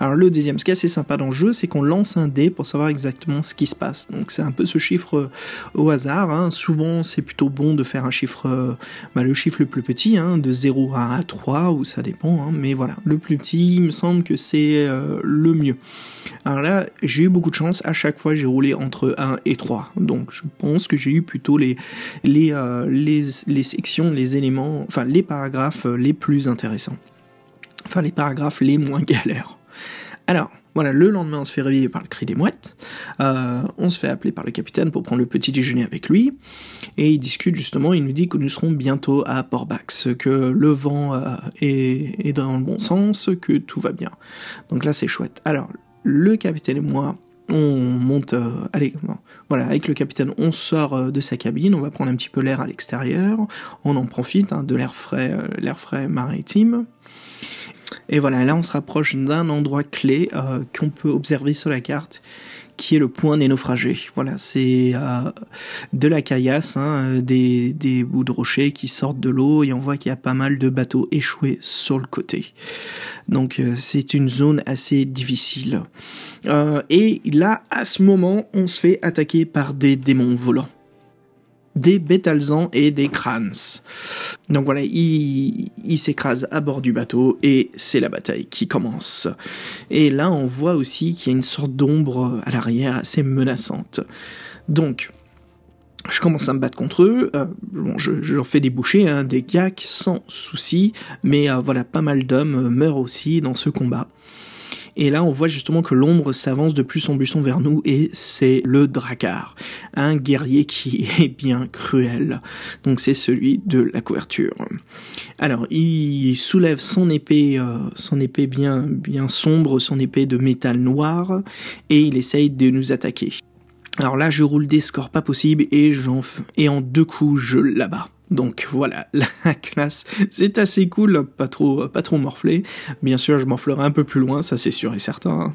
[SPEAKER 2] Alors le deuxième, ce qui est assez sympa dans le jeu, c'est qu'on lance un dé pour savoir exactement ce qui se passe. Donc c'est un peu ce chiffre euh, au hasard. Hein. Souvent c'est plutôt bon de faire un chiffre, euh, bah, le chiffre le plus petit, hein, de 0 à 3, ou ça dépend. Hein. Mais voilà, le plus petit, il me semble que c'est euh, le mieux. Alors là, j'ai eu beaucoup de chance. À chaque fois, j'ai roulé entre 1 et 3. Donc je pense que j'ai eu plutôt les, les, les, les sections, les éléments, enfin les paragraphes les plus intéressants. Enfin les paragraphes les moins galères. Alors, voilà, le lendemain, on se fait réveiller par le cri des mouettes. Euh, on se fait appeler par le capitaine pour prendre le petit déjeuner avec lui. Et il discute justement, il nous dit que nous serons bientôt à Port-Bax, que le vent euh, est, dans le bon sens, que tout va bien. Donc là, c'est chouette. Alors, le capitaine et moi, on monte, euh, allez, voilà, avec le capitaine, on sort de sa cabine, on va prendre un petit peu l'air à l'extérieur, on en profite hein, de l'air l'air frais maritime. Et voilà, là on se rapproche d'un endroit clé euh, qu'on peut observer sur la carte, qui est le point des naufragés. Voilà, c'est euh, de la caillasse, hein, des, des bouts de rochers qui sortent de l'eau et on voit qu'il y a pas mal de bateaux échoués sur le côté. Donc euh, c'est une zone assez difficile. et là, à ce moment, on se fait attaquer par des démons volants. Des bétalzans et des crânes. Donc voilà, il, il s'écrase à bord du bateau et c'est la bataille qui commence. Et là, on voit aussi qu'il y a une sorte d'ombre à l'arrière assez menaçante. Donc, je commence à me battre contre eux. Euh, je, leur fais des bouchées, hein, des gags sans souci, mais euh, voilà, pas mal d'hommes meurent aussi dans ce combat. Et là, on voit justement que l'ombre s'avance de plus en plus vers nous, et c'est le Drakkar, un guerrier qui est bien cruel. Donc c'est celui de la couverture. Alors, il soulève son épée, euh, son épée bien, sombre, son épée de métal noir, et il essaye de nous attaquer. Alors là, je roule des scores pas possibles et et en deux coups, je l'abats. Donc voilà, la classe, c'est assez cool, pas trop, pas trop morflé. Bien sûr, je morflerai un peu plus loin, ça c'est sûr et certain.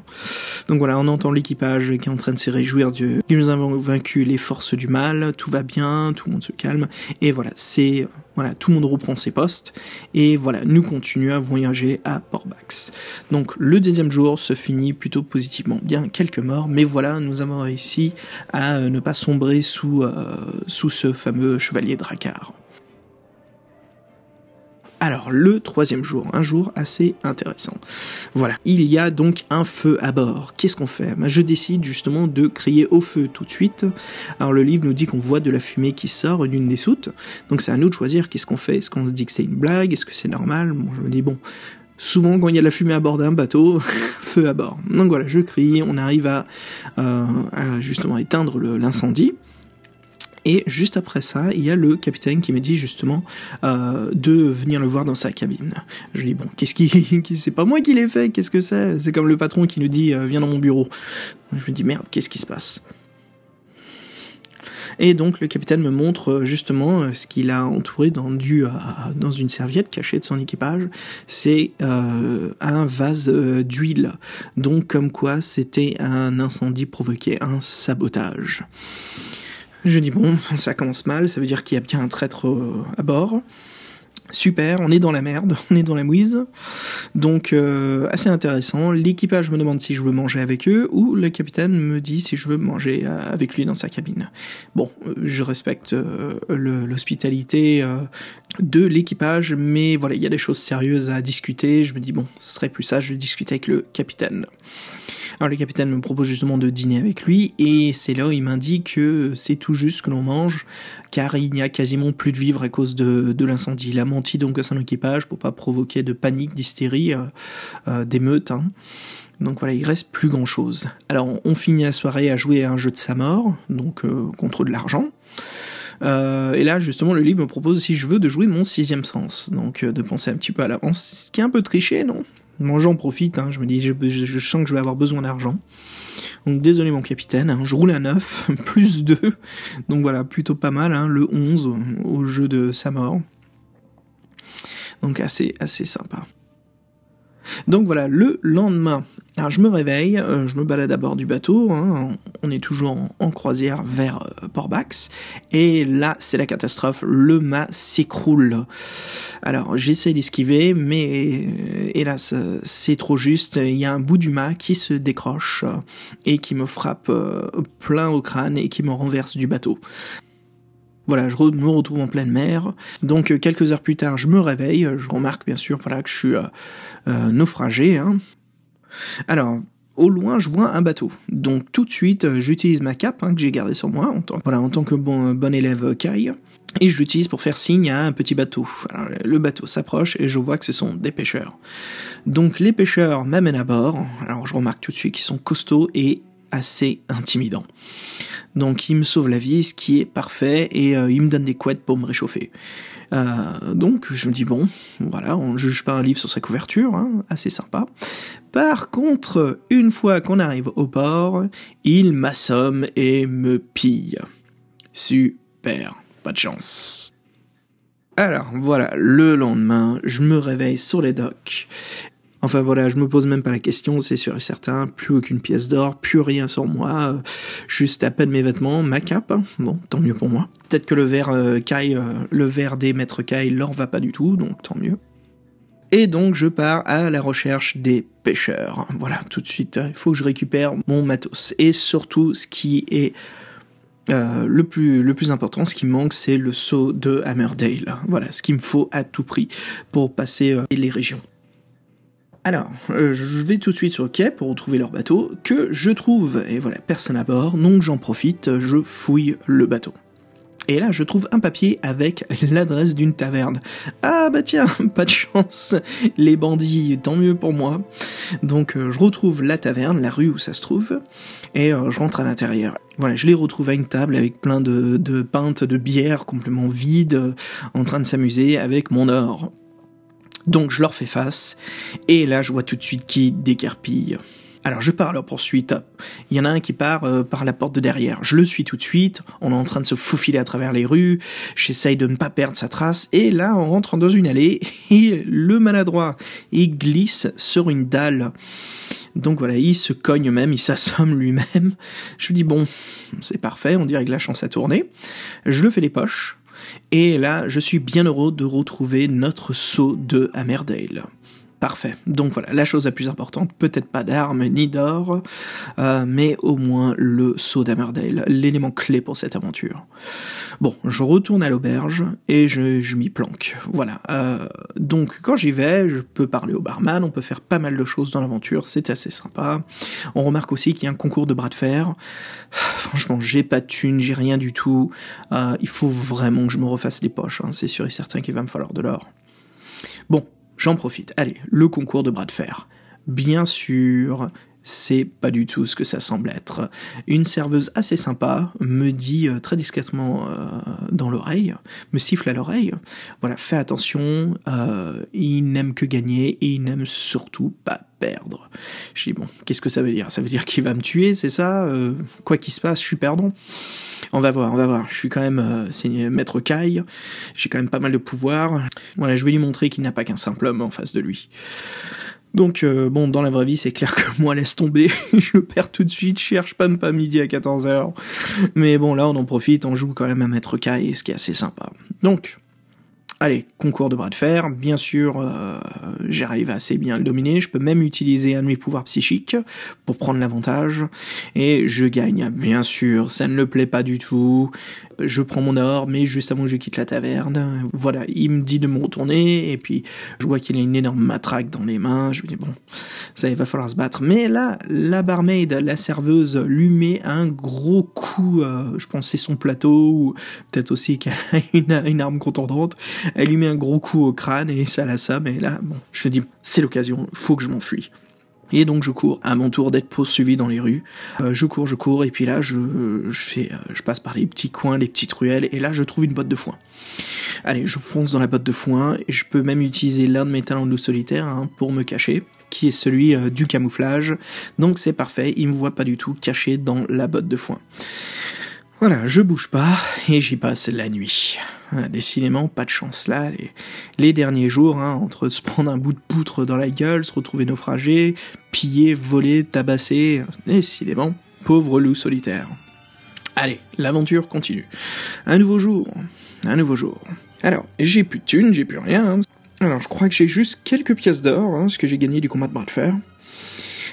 [SPEAKER 2] Donc voilà, on entend l'équipage qui est en train de se réjouir de que nous avons vaincu les forces du mal, tout va bien, tout le monde se calme. Et voilà, c'est voilà, tout le monde reprend ses postes et voilà, nous continuons à voyager à Portbax. Donc le deuxième jour se finit plutôt positivement, bien quelques morts, mais voilà, nous avons réussi à ne pas sombrer sous euh, sous ce fameux chevalier Drakkar. Alors, le troisième jour, un jour assez intéressant. Voilà, il y a donc un feu à bord. Qu'est-ce qu'on fait? Ben, Je décide justement de crier au feu tout de suite. Alors, le livre nous dit qu'on voit de la fumée qui sort d'une des soutes. Donc, c'est à nous de choisir qu'est-ce qu'on fait. Est-ce qu'on se dit que c'est une blague? Est-ce que c'est normal? Bon, je me dis, bon, souvent quand il y a de la fumée à bord d'un bateau, feu à bord. Donc voilà, je crie, on arrive à, euh, à justement éteindre l'incendie. Et juste après ça, il y a le capitaine qui me dit justement euh, de venir le voir dans sa cabine. Je lui dis bon, qu'est-ce qui, c'est pas moi qui l'ai fait, qu'est-ce que c'est? C'est comme le patron qui nous dit euh, viens dans mon bureau. Je me dis merde, qu'est-ce qui se passe? Et donc le capitaine me montre euh, justement ce qu'il a entouré dans, du, dans une serviette cachée de son équipage. C'est un vase d'huile. Donc comme quoi c'était un incendie provoqué, un sabotage. Je dis bon, ça commence mal, ça veut dire qu'il y a bien un traître euh, à bord. Super, on est dans la merde, on est dans la mouise. Donc euh, assez intéressant. L'équipage me demande si je veux manger avec eux ou le capitaine me dit si je veux manger euh, avec lui dans sa cabine. Bon, je respecte l'hospitalité de l'équipage, mais voilà, il y a des choses sérieuses à discuter. Je me dis bon, ce serait plus sage de discuter avec le capitaine. Alors le capitaine me propose justement de dîner avec lui et c'est là où il m'indique que c'est tout juste que l'on mange car il n'y a quasiment plus de vivres à cause de, l'incendie. Il a menti donc à son équipage pour pas provoquer de panique, d'hystérie, euh, euh, d'émeute. Hein. Donc voilà, il reste plus grand chose. Alors on, finit la soirée à jouer à un jeu de sa mort, donc euh, contre de l'argent. et là, justement, le livre me propose, si je veux, de jouer mon sixième sens. Donc, de penser un petit peu à l'avance, ce qui est un peu triché, non? Moi j'en profite, hein, je me dis, je, sens que je vais avoir besoin d'argent. Donc désolé mon capitaine, hein, je roule à 9, plus 2. Donc voilà, plutôt pas mal, hein, le 11 au jeu de sa mort. Donc assez, assez sympa. Donc voilà, le lendemain, je me réveille, euh, je me balade à bord du bateau, hein, on est toujours en, croisière vers euh, Port-Bax, et là c'est la catastrophe, le mât s'écroule. Alors j'essaie d'esquiver, mais euh, hélas c'est trop juste, il y a un bout du mât qui se décroche et qui me frappe plein au crâne et qui me renverse du bateau. Voilà, je me retrouve en pleine mer. Donc quelques heures plus tard, je me réveille. Je remarque bien sûr, voilà, que je suis naufragé. Hein. Alors, au loin, je vois un bateau. Donc tout de suite, euh, j'utilise ma cape hein, que j'ai gardée sur moi en tant, voilà, en tant que bon, bon élève Kai. Et je l'utilise pour faire signe à un petit bateau. Alors, le bateau s'approche et je vois que ce sont des pêcheurs. Donc les pêcheurs m'amènent à bord. Alors je remarque tout de suite qu'ils sont costauds et assez intimidants. Donc ils me sauvent la vie, ce qui est parfait, et euh, ils me donnent des couettes pour me réchauffer. Euh, donc je me dis bon, voilà, on ne juge pas un livre sur sa couverture, hein, assez sympa. Par contre, une fois qu'on arrive au port, il m'assomme et me pille. Super, pas de chance. Alors voilà, le lendemain, je me réveille sur les docks Enfin voilà, je me pose même pas la question, c'est sûr et certain, plus aucune pièce d'or, plus rien sur moi, euh, juste à peine mes vêtements, ma cape, bon, tant mieux pour moi. Peut-être que le verre euh, euh, le verre des maîtres Kai leur va pas du tout, donc tant mieux. Et donc je pars à la recherche des pêcheurs. Voilà, tout de suite, il faut que je récupère mon matos. Et surtout, ce qui est le, plus, important, ce qui manque, c'est le saut de Hammerdale. Voilà, ce qu'il me faut à tout prix pour passer les régions. Alors, euh, je vais tout de suite sur le quai pour retrouver leur bateau, que je trouve, et voilà, personne à bord, donc j'en profite, je fouille le bateau. Et là, je trouve un papier avec l'adresse d'une taverne. Ah bah tiens, pas de chance, les bandits, tant mieux pour moi. Donc euh, je retrouve la taverne, la rue où ça se trouve, et euh, je rentre à l'intérieur. Voilà, je les retrouve à une table avec plein de, pintes de bière complètement vides, en train de s'amuser avec mon or. Donc je leur fais face, et là je vois tout de suite qui décarpille. Alors je pars leur poursuite. Il y en a un qui part euh, par la porte de derrière. Je le suis tout de suite. On est en train de se faufiler à travers les rues. J'essaye de ne pas perdre sa trace. Et là, on rentre dans une allée et le maladroit, il glisse sur une dalle. Donc voilà, il se cogne même, il s'assomme lui-même. Je lui dis bon, c'est parfait, on dirait que la chance a tourné. Je le fais les poches. Et là, je suis bien heureux de retrouver notre saut de Hammerdale. Parfait. Donc voilà, la chose la plus importante, peut-être pas d'armes ni d'or, euh, mais au moins le saut d'Hammerdale, l'élément clé pour cette aventure. Bon, je retourne à l'auberge et je, m'y planque. Voilà. Euh, donc quand j'y vais, je peux parler au barman, on peut faire pas mal de choses dans l'aventure, c'est assez sympa. On remarque aussi qu'il y a un concours de bras de fer. Franchement, j'ai pas de thunes, j'ai rien du tout. Euh, il faut vraiment que je me refasse les poches, hein. c'est sûr et certain qu'il va me falloir de l'or. Bon, J'en profite. Allez, le concours de bras de fer. Bien sûr, c'est pas du tout ce que ça semble être. Une serveuse assez sympa me dit euh, très discrètement euh, dans l'oreille, me siffle à l'oreille, voilà, fais attention, euh, il n'aime que gagner et il n'aime surtout pas perdre. Je dis bon, qu'est-ce que ça veut dire? Ça veut dire qu'il va me tuer, c'est ça? Quoi qu'il se passe, je suis perdant on va voir, on va voir. Je suis quand même c'est maître Kai, j'ai quand même pas mal de pouvoir. Voilà, je vais lui montrer qu'il n'a pas qu'un simple homme en face de lui. Donc euh, bon, dans la vraie vie, c'est clair que moi laisse tomber, je perds tout de suite, cherche pas pas midi à 14h. Mais bon, là on en profite, on joue quand même à Maître Kai, ce qui est assez sympa. Donc, Allez, concours de bras de fer, bien sûr, euh, j'arrive assez bien à le dominer, je peux même utiliser un de mes pouvoirs psychiques pour prendre l'avantage, et je gagne, bien sûr, ça ne le plaît pas du tout, je prends mon or, mais juste avant que je quitte la taverne, voilà, il me dit de me retourner, et puis je vois qu'il a une énorme matraque dans les mains, je me dis bon, ça il va falloir se battre. Mais là, la barmaid, la serveuse, lui met un gros coup, euh, je pense c'est son plateau, ou peut-être aussi qu'elle a une, arme contendante, elle lui met un gros coup au crâne et ça l'assomme, et là, bon, je me dis, c'est l'occasion, faut que je m'enfuis. Et donc je cours à mon tour d'être poursuivi dans les rues. Euh, je cours, je cours, et puis là je, je fais, euh, je passe par les petits coins, les petites ruelles, et là je trouve une botte de foin. Allez, je fonce dans la botte de foin, et je peux même utiliser l'un de mes talents de loup solitaire hein, pour me cacher, qui est celui euh, du camouflage. Donc c'est parfait, il me voit pas du tout caché dans la botte de foin. Voilà, je bouge pas et j'y passe la nuit. Décidément, pas de chance là. Les, derniers jours, hein, entre se prendre un bout de poutre dans la gueule, se retrouver naufragé, piller, voler, tabasser, décidément, pauvre loup solitaire. Allez, l'aventure continue. Un nouveau jour, un nouveau jour. Alors, j'ai plus de thunes, j'ai plus rien. Alors, je crois que j'ai juste quelques pièces d'or, hein, ce que j'ai gagné du combat de bras de fer.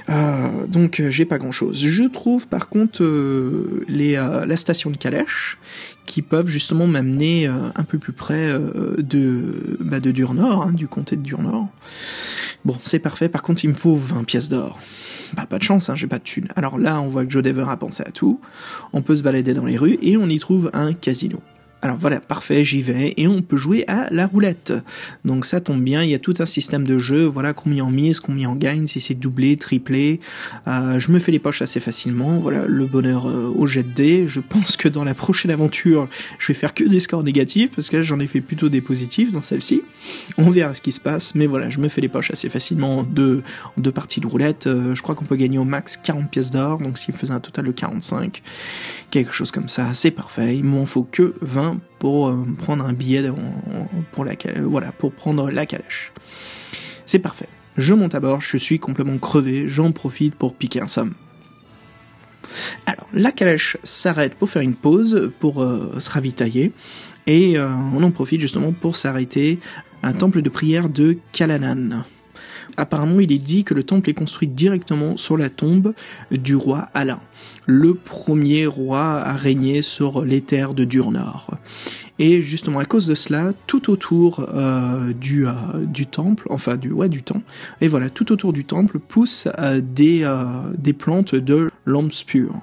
[SPEAKER 2] Euh, donc euh, j'ai pas grand chose. Je trouve par contre euh, les, la station de calèche qui peuvent justement m'amener un peu plus près de, bah, de Durnord, hein, du comté de Durnord. Bon, c'est parfait. Par contre, il me faut 20 pièces d'or. Bah, pas de chance, hein, j'ai pas de thunes. Alors là, on voit que Joe Dever a pensé à tout. On peut se balader dans les rues et on y trouve un casino. Alors voilà, parfait, j'y vais et on peut jouer à la roulette. Donc ça tombe bien, il y a tout un système de jeu, voilà combien on mise, combien on gagne, si c'est doublé, triplé. Euh, je me fais les poches assez facilement, voilà le bonheur euh, au jet de dés. Je pense que dans la prochaine aventure, je vais faire que des scores négatifs parce que là j'en ai fait plutôt des positifs dans celle-ci. On verra ce qui se passe, mais voilà, je me fais les poches assez facilement en deux, parties de roulette. Euh, je crois qu'on peut gagner au max 40 pièces d'or, donc s'il faisait un total de 45, quelque chose comme ça, c'est parfait. Il m'en faut que 20 pour euh, prendre un billet pour la, pour la calèche. C'est parfait. Je monte à bord, je suis complètement crevé, j'en profite pour piquer un somme. Alors, la calèche s'arrête pour faire une pause, pour euh, se ravitailler, et euh, on en profite justement pour s'arrêter à un temple de prière de Kalanan. Apparemment, il est dit que le temple est construit directement sur la tombe du roi Alain, le premier roi à régner sur les terres de Durnor. Et justement à cause de cela, tout autour euh, du, euh, du temple, enfin du ouais du temple, et voilà, tout autour du temple poussent euh, des, plantes de pure.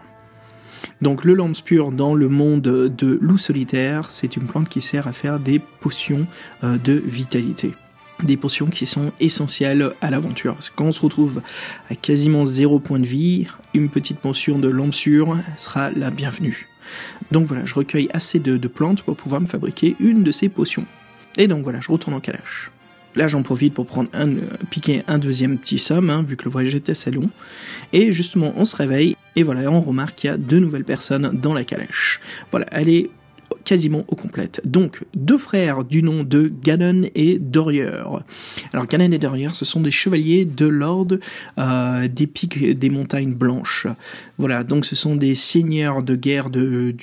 [SPEAKER 2] Donc le pure dans le monde de loup solitaire, c'est une plante qui sert à faire des potions de vitalité des potions qui sont essentielles à l'aventure. quand on se retrouve à quasiment zéro point de vie, une petite potion de sûre sera la bienvenue. Donc voilà, je recueille assez de, plantes pour pouvoir me fabriquer une de ces potions. Et donc voilà, je retourne en calèche. Là, j'en profite pour prendre un, euh, piquer un deuxième petit somme, hein, vu que le voyage était assez long. Et justement, on se réveille, et voilà, on remarque qu'il y a deux nouvelles personnes dans la calèche. Voilà, elle est quasiment au complète. Donc, deux frères du nom de Ganon et Dorier. Alors, Ganon et Dorier, ce sont des chevaliers de l'ordre euh, des pics des montagnes blanches. Voilà, donc ce sont des seigneurs de guerre du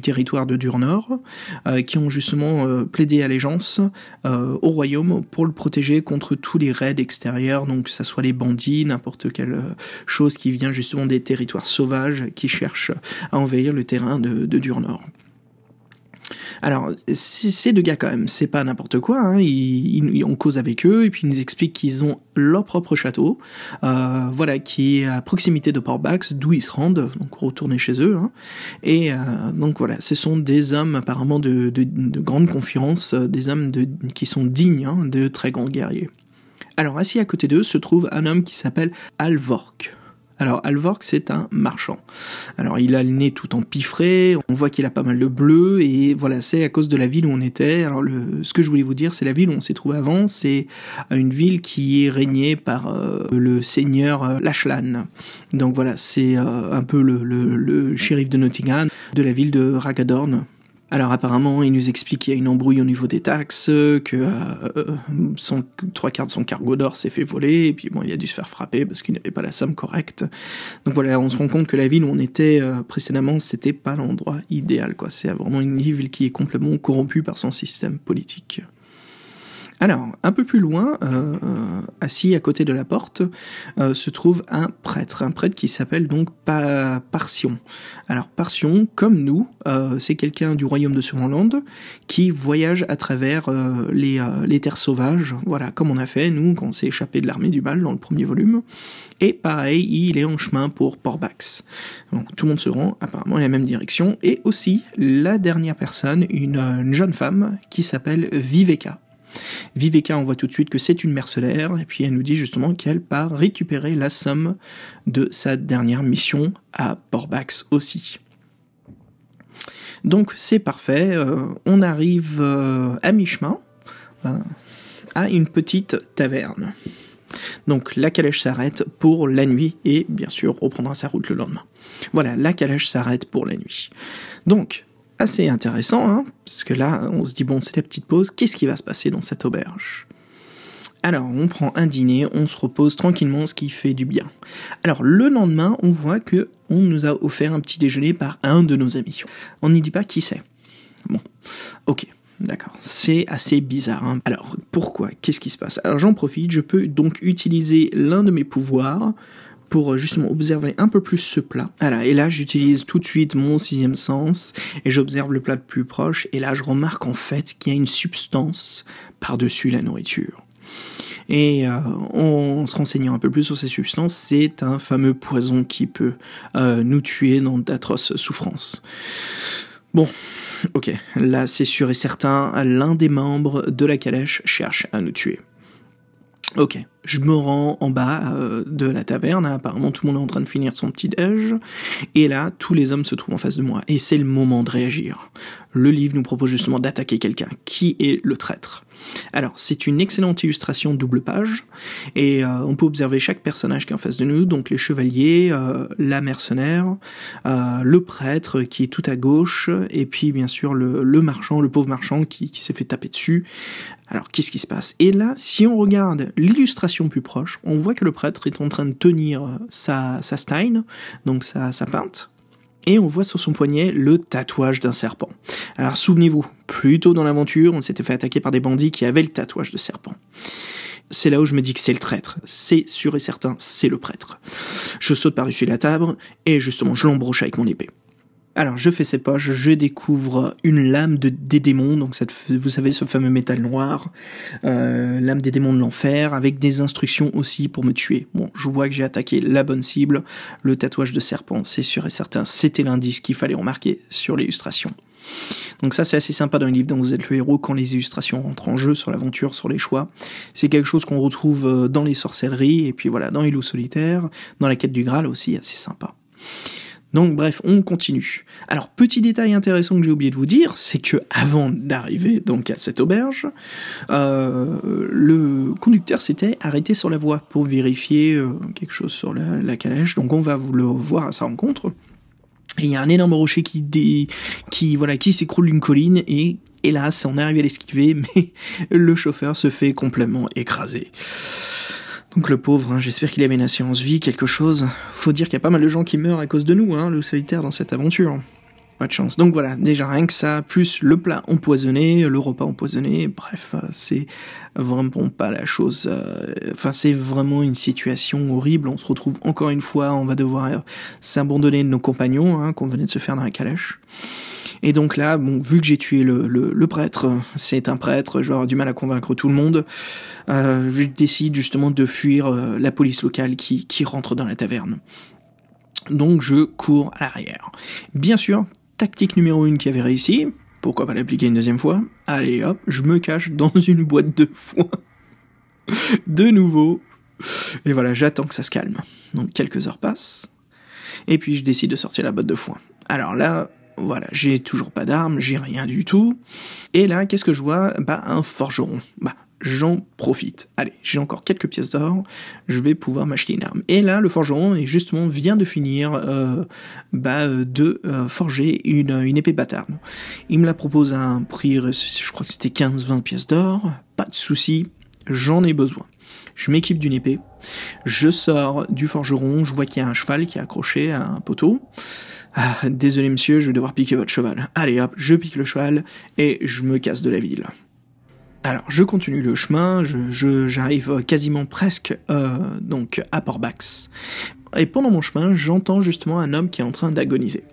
[SPEAKER 2] territoire de Durnor, euh, qui ont justement euh, plaidé allégeance au royaume pour le protéger contre tous les raids extérieurs, donc que ça soit les bandits, n'importe quelle chose qui vient justement des territoires sauvages qui cherchent à envahir le terrain de Durnor. Alors, ces deux gars quand même, c'est pas n'importe quoi. Hein. On cause avec eux et puis ils nous expliquent qu'ils ont leur propre château, euh, voilà, qui est à proximité de Port-Bax, d'où ils se rendent, donc retourner chez eux. Hein. Et euh, donc voilà, ce sont des hommes apparemment de, grande confiance, euh, des hommes qui sont dignes hein, de très grands guerriers. Alors assis à côté d'eux se trouve un homme qui s'appelle Alvork. Alors Alvork c'est un marchand. Alors il a le nez tout empiffré, on voit qu'il a pas mal de bleu et voilà c'est à cause de la ville où on était. Alors ce que je voulais vous dire c'est la ville où on s'est trouvé avant, c'est une ville qui est régnée par euh, le seigneur euh, Lachlan. Donc voilà c'est euh, un peu le, le, le shérif de Nottingham de la ville de Ragadorn. Alors apparemment, il nous explique qu'il y a une embrouille au niveau des taxes, que euh, son, trois quarts de son cargo d'or s'est fait voler, et puis bon, il a dû se faire frapper parce qu'il n'avait pas la somme correcte. Donc voilà, on se rend compte que la ville où on était euh, précédemment, c'était pas l'endroit idéal, quoi. C'est vraiment une ville qui est complètement corrompue par son système politique. Alors, un peu plus loin, euh, euh, assis à côté de la porte, euh, se trouve un prêtre, un prêtre qui s'appelle donc Parsion. Alors, Parsion, comme nous, c'est quelqu'un du royaume de Summerland qui voyage à travers les, terres sauvages, voilà, comme on a fait, nous, quand on s'est échappé de l'armée du mal dans le premier volume. Et pareil, il est en chemin pour Portbax. Donc, tout le monde se rend apparemment dans la même direction. Et aussi, la dernière personne, une jeune femme qui s'appelle Viveka. Viveka, on voit tout de suite que c'est une mercenaire, et puis elle nous dit justement qu'elle part récupérer la somme de sa dernière mission à Porbax aussi. Donc c'est parfait, euh, on arrive euh, à mi-chemin, euh, à une petite taverne. Donc la calèche s'arrête pour la nuit et bien sûr reprendra sa route le lendemain. Voilà, la calèche s'arrête pour la nuit. Donc assez intéressant, hein, parce que là, on se dit, bon, c'est la petite pause, qu'est-ce qui va se passer dans cette auberge? Alors, on prend un dîner, on se repose tranquillement, ce qui fait du bien. Alors, le lendemain, on voit que on nous a offert un petit déjeuner par un de nos amis. On n'y dit pas qui c'est. Bon, ok, d'accord. C'est assez bizarre. Hein. Alors, pourquoi? Qu'est-ce qui se passe? Alors, j'en profite, je peux donc utiliser l'un de mes pouvoirs pour euh, justement observer un peu plus ce plat. Voilà, et là j'utilise tout de suite mon sixième sens et j'observe le plat le plus proche et là je remarque en fait qu'il y a une substance par-dessus la nourriture. Et euh, en se renseignant un peu plus sur ces substances, c'est un fameux poison qui peut euh, nous tuer dans d'atroces souffrances. Bon, ok, là c'est sûr et certain, l'un des membres de la calèche cherche à nous tuer. Ok, je me rends en bas euh, de la taverne, apparemment tout le monde est en train de finir son petit déj, et là tous les hommes se trouvent en face de moi, et c'est le moment de réagir. Le livre nous propose justement d'attaquer quelqu'un. Qui est le traître? Alors, c'est une excellente illustration double page, et euh, on peut observer chaque personnage qui est en face de nous, donc les chevaliers, euh, la mercenaire, euh, le prêtre qui est tout à gauche, et puis bien sûr le, marchand, le pauvre marchand qui, s'est fait taper dessus. Alors, qu'est-ce qui se passe? Et là, si on regarde l'illustration plus proche, on voit que le prêtre est en train de tenir sa, sa stein, donc sa, sa pinte, et on voit sur son poignet le tatouage d'un serpent. Alors souvenez-vous, plus tôt dans l'aventure, on s'était fait attaquer par des bandits qui avaient le tatouage de serpent. C'est là où je me dis que c'est le traître. C'est sûr et certain, c'est le prêtre. Je saute par-dessus la table et justement je l'embroche avec mon épée. Alors, je fais ses poches, je découvre une lame de, des démons, donc cette, vous savez ce fameux métal noir, euh, lame des démons de l'enfer, avec des instructions aussi pour me tuer. Bon, je vois que j'ai attaqué la bonne cible, le tatouage de serpent, c'est sûr et certain, c'était l'indice qu'il fallait remarquer sur l'illustration. Donc ça c'est assez sympa dans les livres dont vous êtes le héros quand les illustrations rentrent en jeu sur l'aventure, sur les choix. C'est quelque chose qu'on retrouve euh, dans les sorcelleries et puis voilà dans les loups solitaires, dans la quête du Graal aussi assez sympa. Donc bref, on continue. Alors petit détail intéressant que j'ai oublié de vous dire, c'est que avant d'arriver donc à cette auberge, euh, le conducteur s'était arrêté sur la voie pour vérifier euh, quelque chose sur la, calèche. Donc on va vous le voir à sa rencontre. Et il y a un énorme rocher qui qui voilà qui s'écroule d'une colline et hélas on arrive à l'esquiver, mais le chauffeur se fait complètement écraser. Donc le pauvre, hein, j'espère qu'il avait une assurance vie, quelque chose. Faut dire qu'il y a pas mal de gens qui meurent à cause de nous, hein, le solitaire dans cette aventure. Pas de chance. Donc voilà, déjà rien que ça, plus le plat empoisonné, le repas empoisonné, bref, euh, c'est vraiment pas la chose. Euh, enfin, c'est vraiment une situation horrible. On se retrouve encore une fois, on va devoir s'abandonner de nos compagnons hein, qu'on venait de se faire dans la calèche. Et donc là, bon, vu que j'ai tué le, prêtre, c'est un prêtre, j'aurai du mal à convaincre tout le monde, euh, je décide justement de fuir euh, la police locale qui, qui rentre dans la taverne. Donc je cours à l'arrière. Bien sûr, tactique numéro une qui avait réussi, pourquoi pas l'appliquer une deuxième fois Allez hop, je me cache dans une boîte de foin. de nouveau. Et voilà, j'attends que ça se calme. Donc quelques heures passent. Et puis je décide de sortir la boîte de foin. Alors là, voilà, j'ai toujours pas d'armes, j'ai rien du tout. Et là, qu'est-ce que je vois? Bah, un forgeron. Bah, j'en profite. Allez, j'ai encore quelques pièces d'or, je vais pouvoir m'acheter une arme. Et là, le forgeron, justement, vient de finir euh, bah, de euh, forger une, une épée bâtarde. Il me la propose à un prix, je crois que c'était 15-20 pièces d'or. Pas de souci, j'en ai besoin. Je m'équipe d'une épée, je sors du forgeron, je vois qu'il y a un cheval qui est accroché à un poteau. Ah, désolé monsieur, je vais devoir piquer votre cheval. Allez hop, je pique le cheval et je me casse de la ville. Alors, je continue le chemin, je, j'arrive quasiment presque euh, donc à Portbax. Et pendant mon chemin, j'entends justement un homme qui est en train d'agoniser.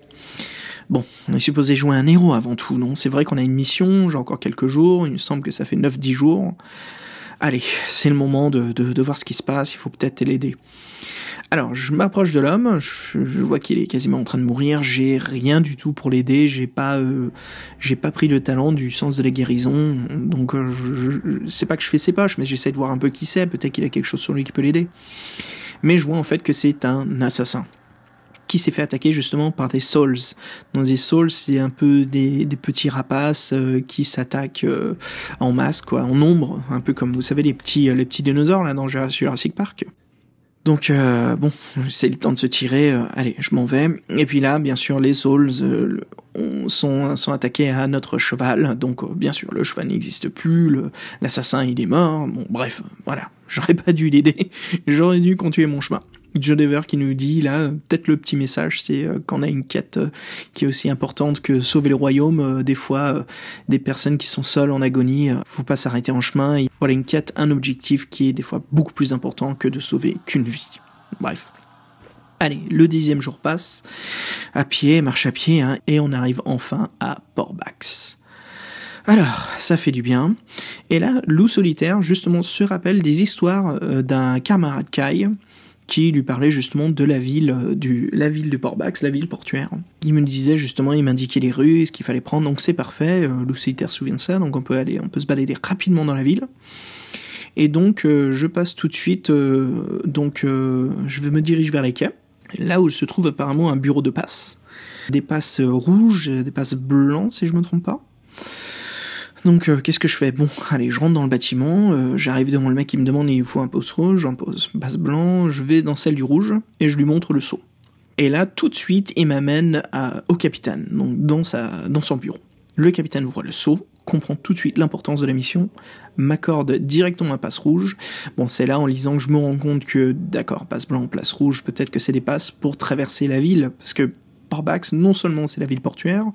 [SPEAKER 2] Bon, on est supposé jouer un héros avant tout, non? C'est vrai qu'on a une mission, j'ai encore quelques jours, il me semble que ça fait 9-10 jours. Allez, c'est le moment de, de, voir ce qui se passe, il faut peut-être l'aider. Alors, je m'approche de l'homme, je, vois qu'il est quasiment en train de mourir, j'ai rien du tout pour l'aider, j'ai pas, euh, j'ai pas pris le talent du sens de la guérison, donc euh, je, je c'est pas que je fais ses poches, mais j'essaie de voir un peu qui c'est, peut-être qu'il a quelque chose sur lui qui peut l'aider. Mais je vois en fait que c'est un assassin qui s'est fait attaquer justement par des souls. Donc des souls, c'est un peu des, des petits rapaces euh, qui s'attaquent en masse, quoi, en nombre, un peu comme vous savez les petits les petits dinosaures là dans Jurassic Park. Donc euh, bon, c'est le temps de se tirer. Euh, allez, je m'en vais. Et puis là, bien sûr, les souls euh, sont sont attaqués à notre cheval. Donc bien sûr, le cheval n'existe plus. L'assassin, il est mort. Bon, bref, voilà. J'aurais pas dû l'aider. J'aurais dû continuer mon chemin. Joe Dever qui nous dit là, peut-être le petit message, c'est euh, qu'on a une quête euh, qui est aussi importante que sauver le royaume. Euh, des fois, des personnes qui sont seules en agonie, faut pas s'arrêter en chemin. Et voilà une quête, un objectif qui est des fois beaucoup plus important que de sauver qu'une vie. Bref. Allez, le dixième jour passe, à pied, marche à pied, hein, et on arrive enfin à Portbax. Alors, ça fait du bien. Et là, Loup Solitaire, justement, se rappelle des histoires d'un camarade Kai, qui lui parlait justement de la ville euh, du la ville de Portbax, la ville portuaire. Il me disait justement, il m'indiquait les rues, ce qu'il fallait prendre, donc c'est parfait. Euh, se souvient de ça, donc on peut aller, on peut se balader rapidement dans la ville. Et donc euh, je passe tout de suite, euh, donc je me dirige vers les quais, là où se trouve apparemment un bureau de passe, des passes rouges, des passes blancs si je me trompe pas. Donc euh, qu'est-ce que je fais? Bon, allez, je rentre dans le bâtiment, euh, j'arrive devant le mec qui me demande il faut un poste rouge, j'en pose blanc, je vais dans celle du rouge et je lui montre le saut. Et là, tout de suite, il m'amène au capitaine, donc dans, sa, dans son bureau. Le capitaine voit le saut, comprend tout de suite l'importance de la mission, m'accorde directement un passe rouge. Bon, c'est là en lisant que je me rends compte que, d'accord, passe blanc, place rouge, peut-être que c'est des passes pour traverser la ville, parce que Non seulement c'est la ville portuaire,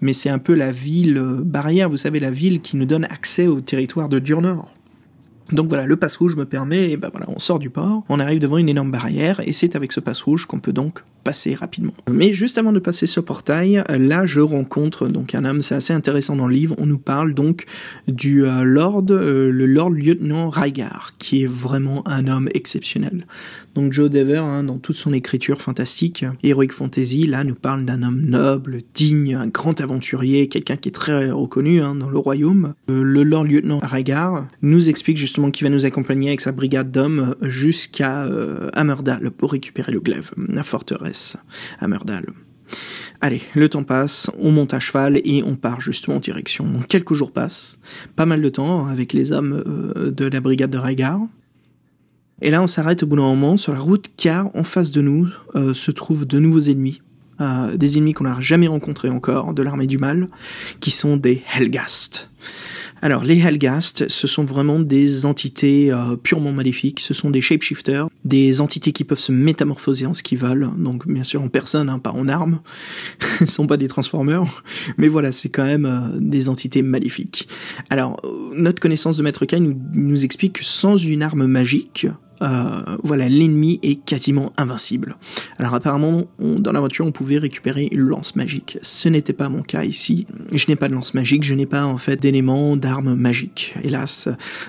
[SPEAKER 2] mais c'est un peu la ville euh, barrière, vous savez, la ville qui nous donne accès au territoire de Durnor. Donc voilà, le passe rouge me permet, et ben voilà, on sort du port, on arrive devant une énorme barrière, et c'est avec ce passe rouge qu'on peut donc passer rapidement. Mais juste avant de passer ce portail, là je rencontre donc un homme, c'est assez intéressant dans le livre, on nous parle donc du euh, Lord, euh, le Lord lieutenant Rygar, qui est vraiment un homme exceptionnel. Donc Joe Dever, hein, dans toute son écriture fantastique, Heroic Fantasy, là nous parle d'un homme noble, digne, un grand aventurier, quelqu'un qui est très reconnu hein, dans le royaume. Euh, le Lord lieutenant Rygar nous explique justement qu'il va nous accompagner avec sa brigade d'hommes jusqu'à euh, Amerdal pour récupérer le glaive, la forteresse à Merdal. Allez, le temps passe, on monte à cheval et on part justement en direction. Quelques jours passent, pas mal de temps avec les hommes euh, de la brigade de Rhaegar. Et là, on s'arrête au bout d'un moment sur la route car en face de nous euh, se trouvent de nouveaux ennemis. Euh, des ennemis qu'on n'a jamais rencontrés encore de l'armée du mal, qui sont des Helgast. Alors, les Helgast, ce sont vraiment des entités euh, purement maléfiques. Ce sont des shapeshifters, des entités qui peuvent se métamorphoser en ce qu'ils veulent. Donc, bien sûr, en personne, hein, pas en armes. Ils sont pas des transformers. Mais voilà, c'est quand même des entités maléfiques. Alors, notre connaissance de Maître Kai nous, nous explique que sans une arme magique, euh, voilà, l'ennemi est quasiment invincible. Alors apparemment, dans l'aventure, on pouvait récupérer une lance magique. Ce n'était pas mon cas ici. Je n'ai pas de lance magique, je n'ai pas en fait d'éléments d'armes magiques, hélas.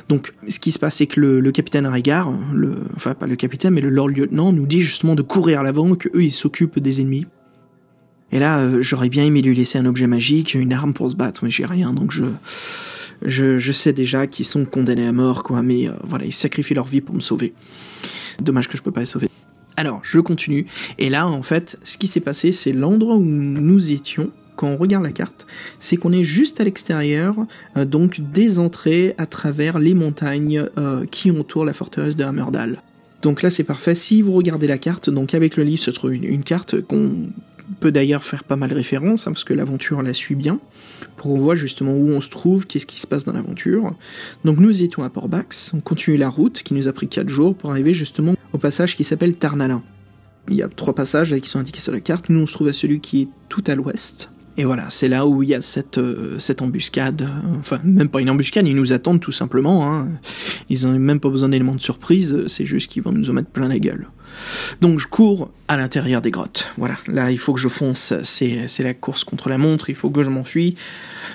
[SPEAKER 2] Donc, ce qui se passe, c'est que le, capitaine Régard, le, enfin pas le capitaine, mais le lord lieutenant, nous dit justement de courir à l'avant, que eux ils s'occupent des ennemis. Et là, euh, j'aurais bien aimé lui laisser un objet magique, une arme pour se battre, mais j'ai rien, donc je je, sais déjà qu'ils sont condamnés à mort, quoi, mais euh, voilà, ils sacrifient leur vie pour me sauver. Dommage que je peux pas les sauver. Alors, je continue. Et là, en fait, ce qui s'est passé, c'est l'endroit où nous étions, quand on regarde la carte, c'est qu'on est juste à l'extérieur, euh, donc des entrées à travers les montagnes euh, qui entourent la forteresse de Hammerdal. Donc là, c'est parfait. Si vous regardez la carte, donc avec le livre se trouve une carte qu'on peut d'ailleurs faire pas mal référence, hein, parce que l'aventure la suit bien, pour qu'on voit justement où on se trouve, qu'est-ce qui se passe dans l'aventure. Donc nous étions à Port-Bax, on continue la route qui nous a pris 4 jours pour arriver justement au passage qui s'appelle Tarnalin. Il y a trois passages qui sont indiqués sur la carte, nous on se trouve à celui qui est tout à l'ouest, et voilà, c'est là où il y a cette, euh, cette embuscade. Enfin, même pas une embuscade, ils nous attendent tout simplement. Hein. Ils n'ont même pas besoin d'éléments de surprise, c'est juste qu'ils vont nous en mettre plein la gueule. Donc je cours à l'intérieur des grottes. Voilà, là il faut que je fonce, c'est, la course contre la montre, il faut que je m'enfuis.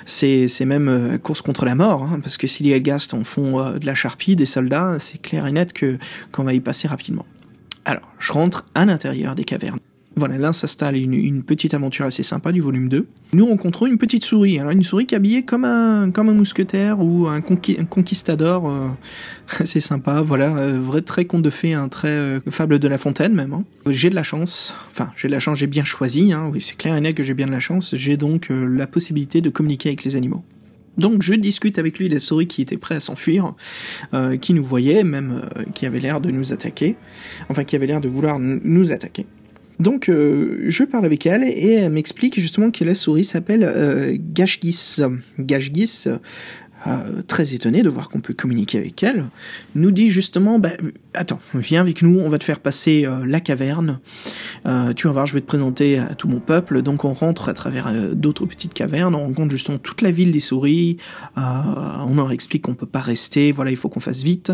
[SPEAKER 2] C'est, même euh, course contre la mort, hein, parce que si les Elgast en font euh, de la charpie, des soldats, c'est clair et net qu'on va y passer rapidement. Alors, je rentre à l'intérieur des cavernes. Voilà, là s'installe une, une, petite aventure assez sympa du volume 2. Nous rencontrons une petite souris, alors une souris qui est habillée comme un, mousquetaire ou un, conquistador, euh, assez sympa, voilà, euh, vrai très conte de fées, un très euh, fable de la fontaine même. Hein. J'ai de la chance, enfin j'ai de la chance, j'ai bien choisi, hein, oui c'est clair et net que j'ai bien de la chance, j'ai donc la possibilité de communiquer avec les animaux. Donc je discute avec lui, la souris qui était prêt à s'enfuir, qui nous voyait, même qui avait l'air de nous attaquer, enfin qui avait l'air de vouloir nous attaquer. Donc euh, je parle avec elle et elle m'explique justement que la souris s'appelle euh, Gashgis. Gashgis, euh, très étonné de voir qu'on peut communiquer avec elle, nous dit justement, bah, attends, viens avec nous, on va te faire passer la caverne, tu vas voir, je vais te présenter à tout mon peuple, donc on rentre à travers d'autres petites cavernes, on rencontre justement toute la ville des souris, on leur explique qu'on peut pas rester, voilà, il faut qu'on fasse vite,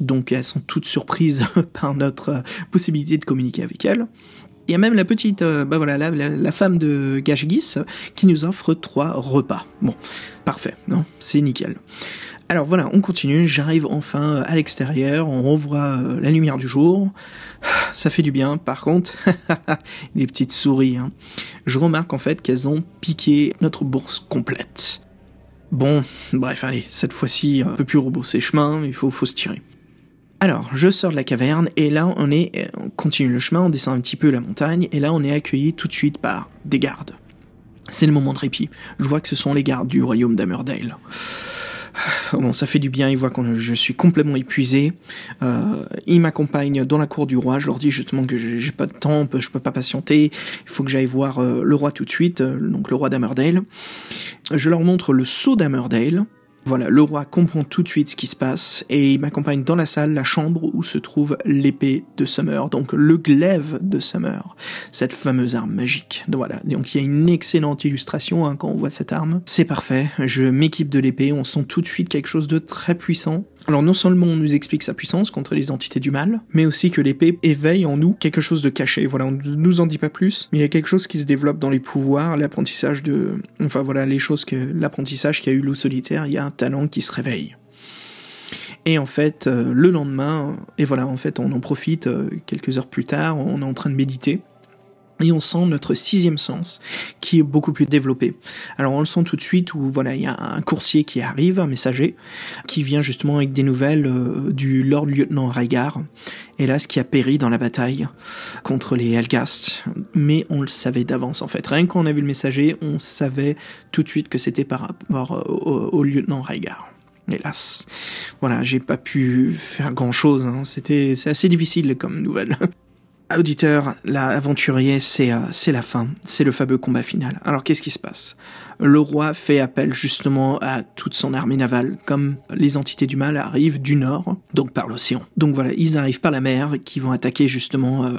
[SPEAKER 2] donc elles sont toutes surprises par notre possibilité de communiquer avec elles. Il y a même la petite, euh, bah voilà, la, femme de Gashgis qui nous offre trois repas. Bon, parfait, non, c'est nickel. Alors voilà, on continue, j'arrive enfin à l'extérieur, on revoit euh, la lumière du jour. Ça fait du bien, par contre, les petites souris, hein. je remarque en fait qu'elles ont piqué notre bourse complète. Bon, bref, allez, cette fois-ci, on peut plus rebourser chemin, il faut, faut se tirer. Alors, je sors de la caverne et là on est, on continue le chemin, on descend un petit peu la montagne et là on est accueilli tout de suite par des gardes. C'est le moment de répit. Je vois que ce sont les gardes du royaume d'Amerdale. Bon, ça fait du bien, ils voient que je suis complètement épuisé. Euh, ils m'accompagnent dans la cour du roi. Je leur dis justement que j'ai pas de temps, je peux pas patienter. Il faut que j'aille voir euh, le roi tout de suite, euh, donc le roi d'Amerdale. Je leur montre le sceau d'Amerdale Voilà, le roi comprend tout de suite ce qui se passe et il m'accompagne dans la salle, la chambre où se trouve l'épée de Summer, donc le glaive de Summer, cette fameuse arme magique. Voilà, donc il y a une excellente illustration hein, quand on voit cette arme. C'est parfait, je m'équipe de l'épée, on sent tout de suite quelque chose de très puissant. Alors non seulement on nous explique sa puissance contre les entités du mal, mais aussi que l'épée éveille en nous quelque chose de caché. Voilà, on ne nous en dit pas plus, mais il y a quelque chose qui se développe dans les pouvoirs, l'apprentissage de... Enfin voilà, les choses que... L'apprentissage qu'a eu loup solitaire, il y a un talent qui se réveille. Et en fait, euh, le lendemain, et voilà, en fait, on en profite euh, quelques heures plus tard, on est en train de méditer et on sent notre sixième sens qui est beaucoup plus développé. Alors on le sent tout de suite où voilà il y a un coursier qui arrive, un messager qui vient justement avec des nouvelles euh, du Lord lieutenant Rhaegar, hélas qui a péri dans la bataille contre les Helgast, mais on le savait d'avance en fait. Rien qu'on a vu le messager, on savait tout de suite que c'était par rapport au, lieutenant Rhaegar. Hélas, voilà, j'ai pas pu faire grand chose. Hein. C'était, c'est assez difficile comme nouvelle. Auditeur, la aventurier, c'est euh, la fin, c'est le fameux combat final. Alors qu'est-ce qui se passe? Le roi fait appel justement à toute son armée navale, comme les entités du mal arrivent du nord, donc par l'océan. Donc voilà, ils arrivent par la mer, qui vont attaquer justement euh,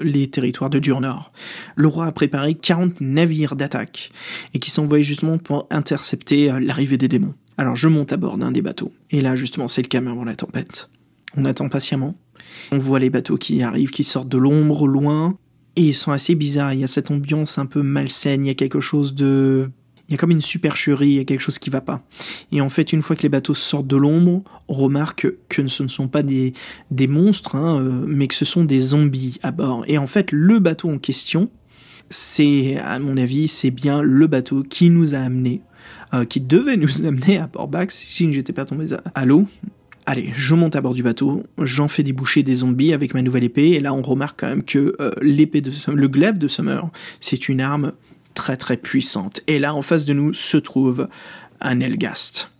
[SPEAKER 2] les territoires de Dur-Nord. Le roi a préparé 40 navires d'attaque, et qui sont envoyés justement pour intercepter euh, l'arrivée des démons. Alors je monte à bord d'un des bateaux, et là justement c'est le calme avant la tempête. On attend patiemment, on voit les bateaux qui arrivent, qui sortent de l'ombre loin, et ils sont assez bizarres. Il y a cette ambiance un peu malsaine, il y a quelque chose de... Il y a comme une supercherie, il y a quelque chose qui va pas. Et en fait, une fois que les bateaux sortent de l'ombre, on remarque que ce ne sont pas des, des monstres, hein, euh, mais que ce sont des zombies à bord. Et en fait, le bateau en question, c'est, à mon avis, c'est bien le bateau qui nous a amenés, euh, qui devait nous amener à Port-Bax si je n'étais pas tombé à l'eau. Allez, je monte à bord du bateau, j'en fais déboucher des zombies avec ma nouvelle épée, et là on remarque quand même que euh, l'épée de le glaive de Summer, c'est une arme très très puissante. Et là en face de nous se trouve un Elgast.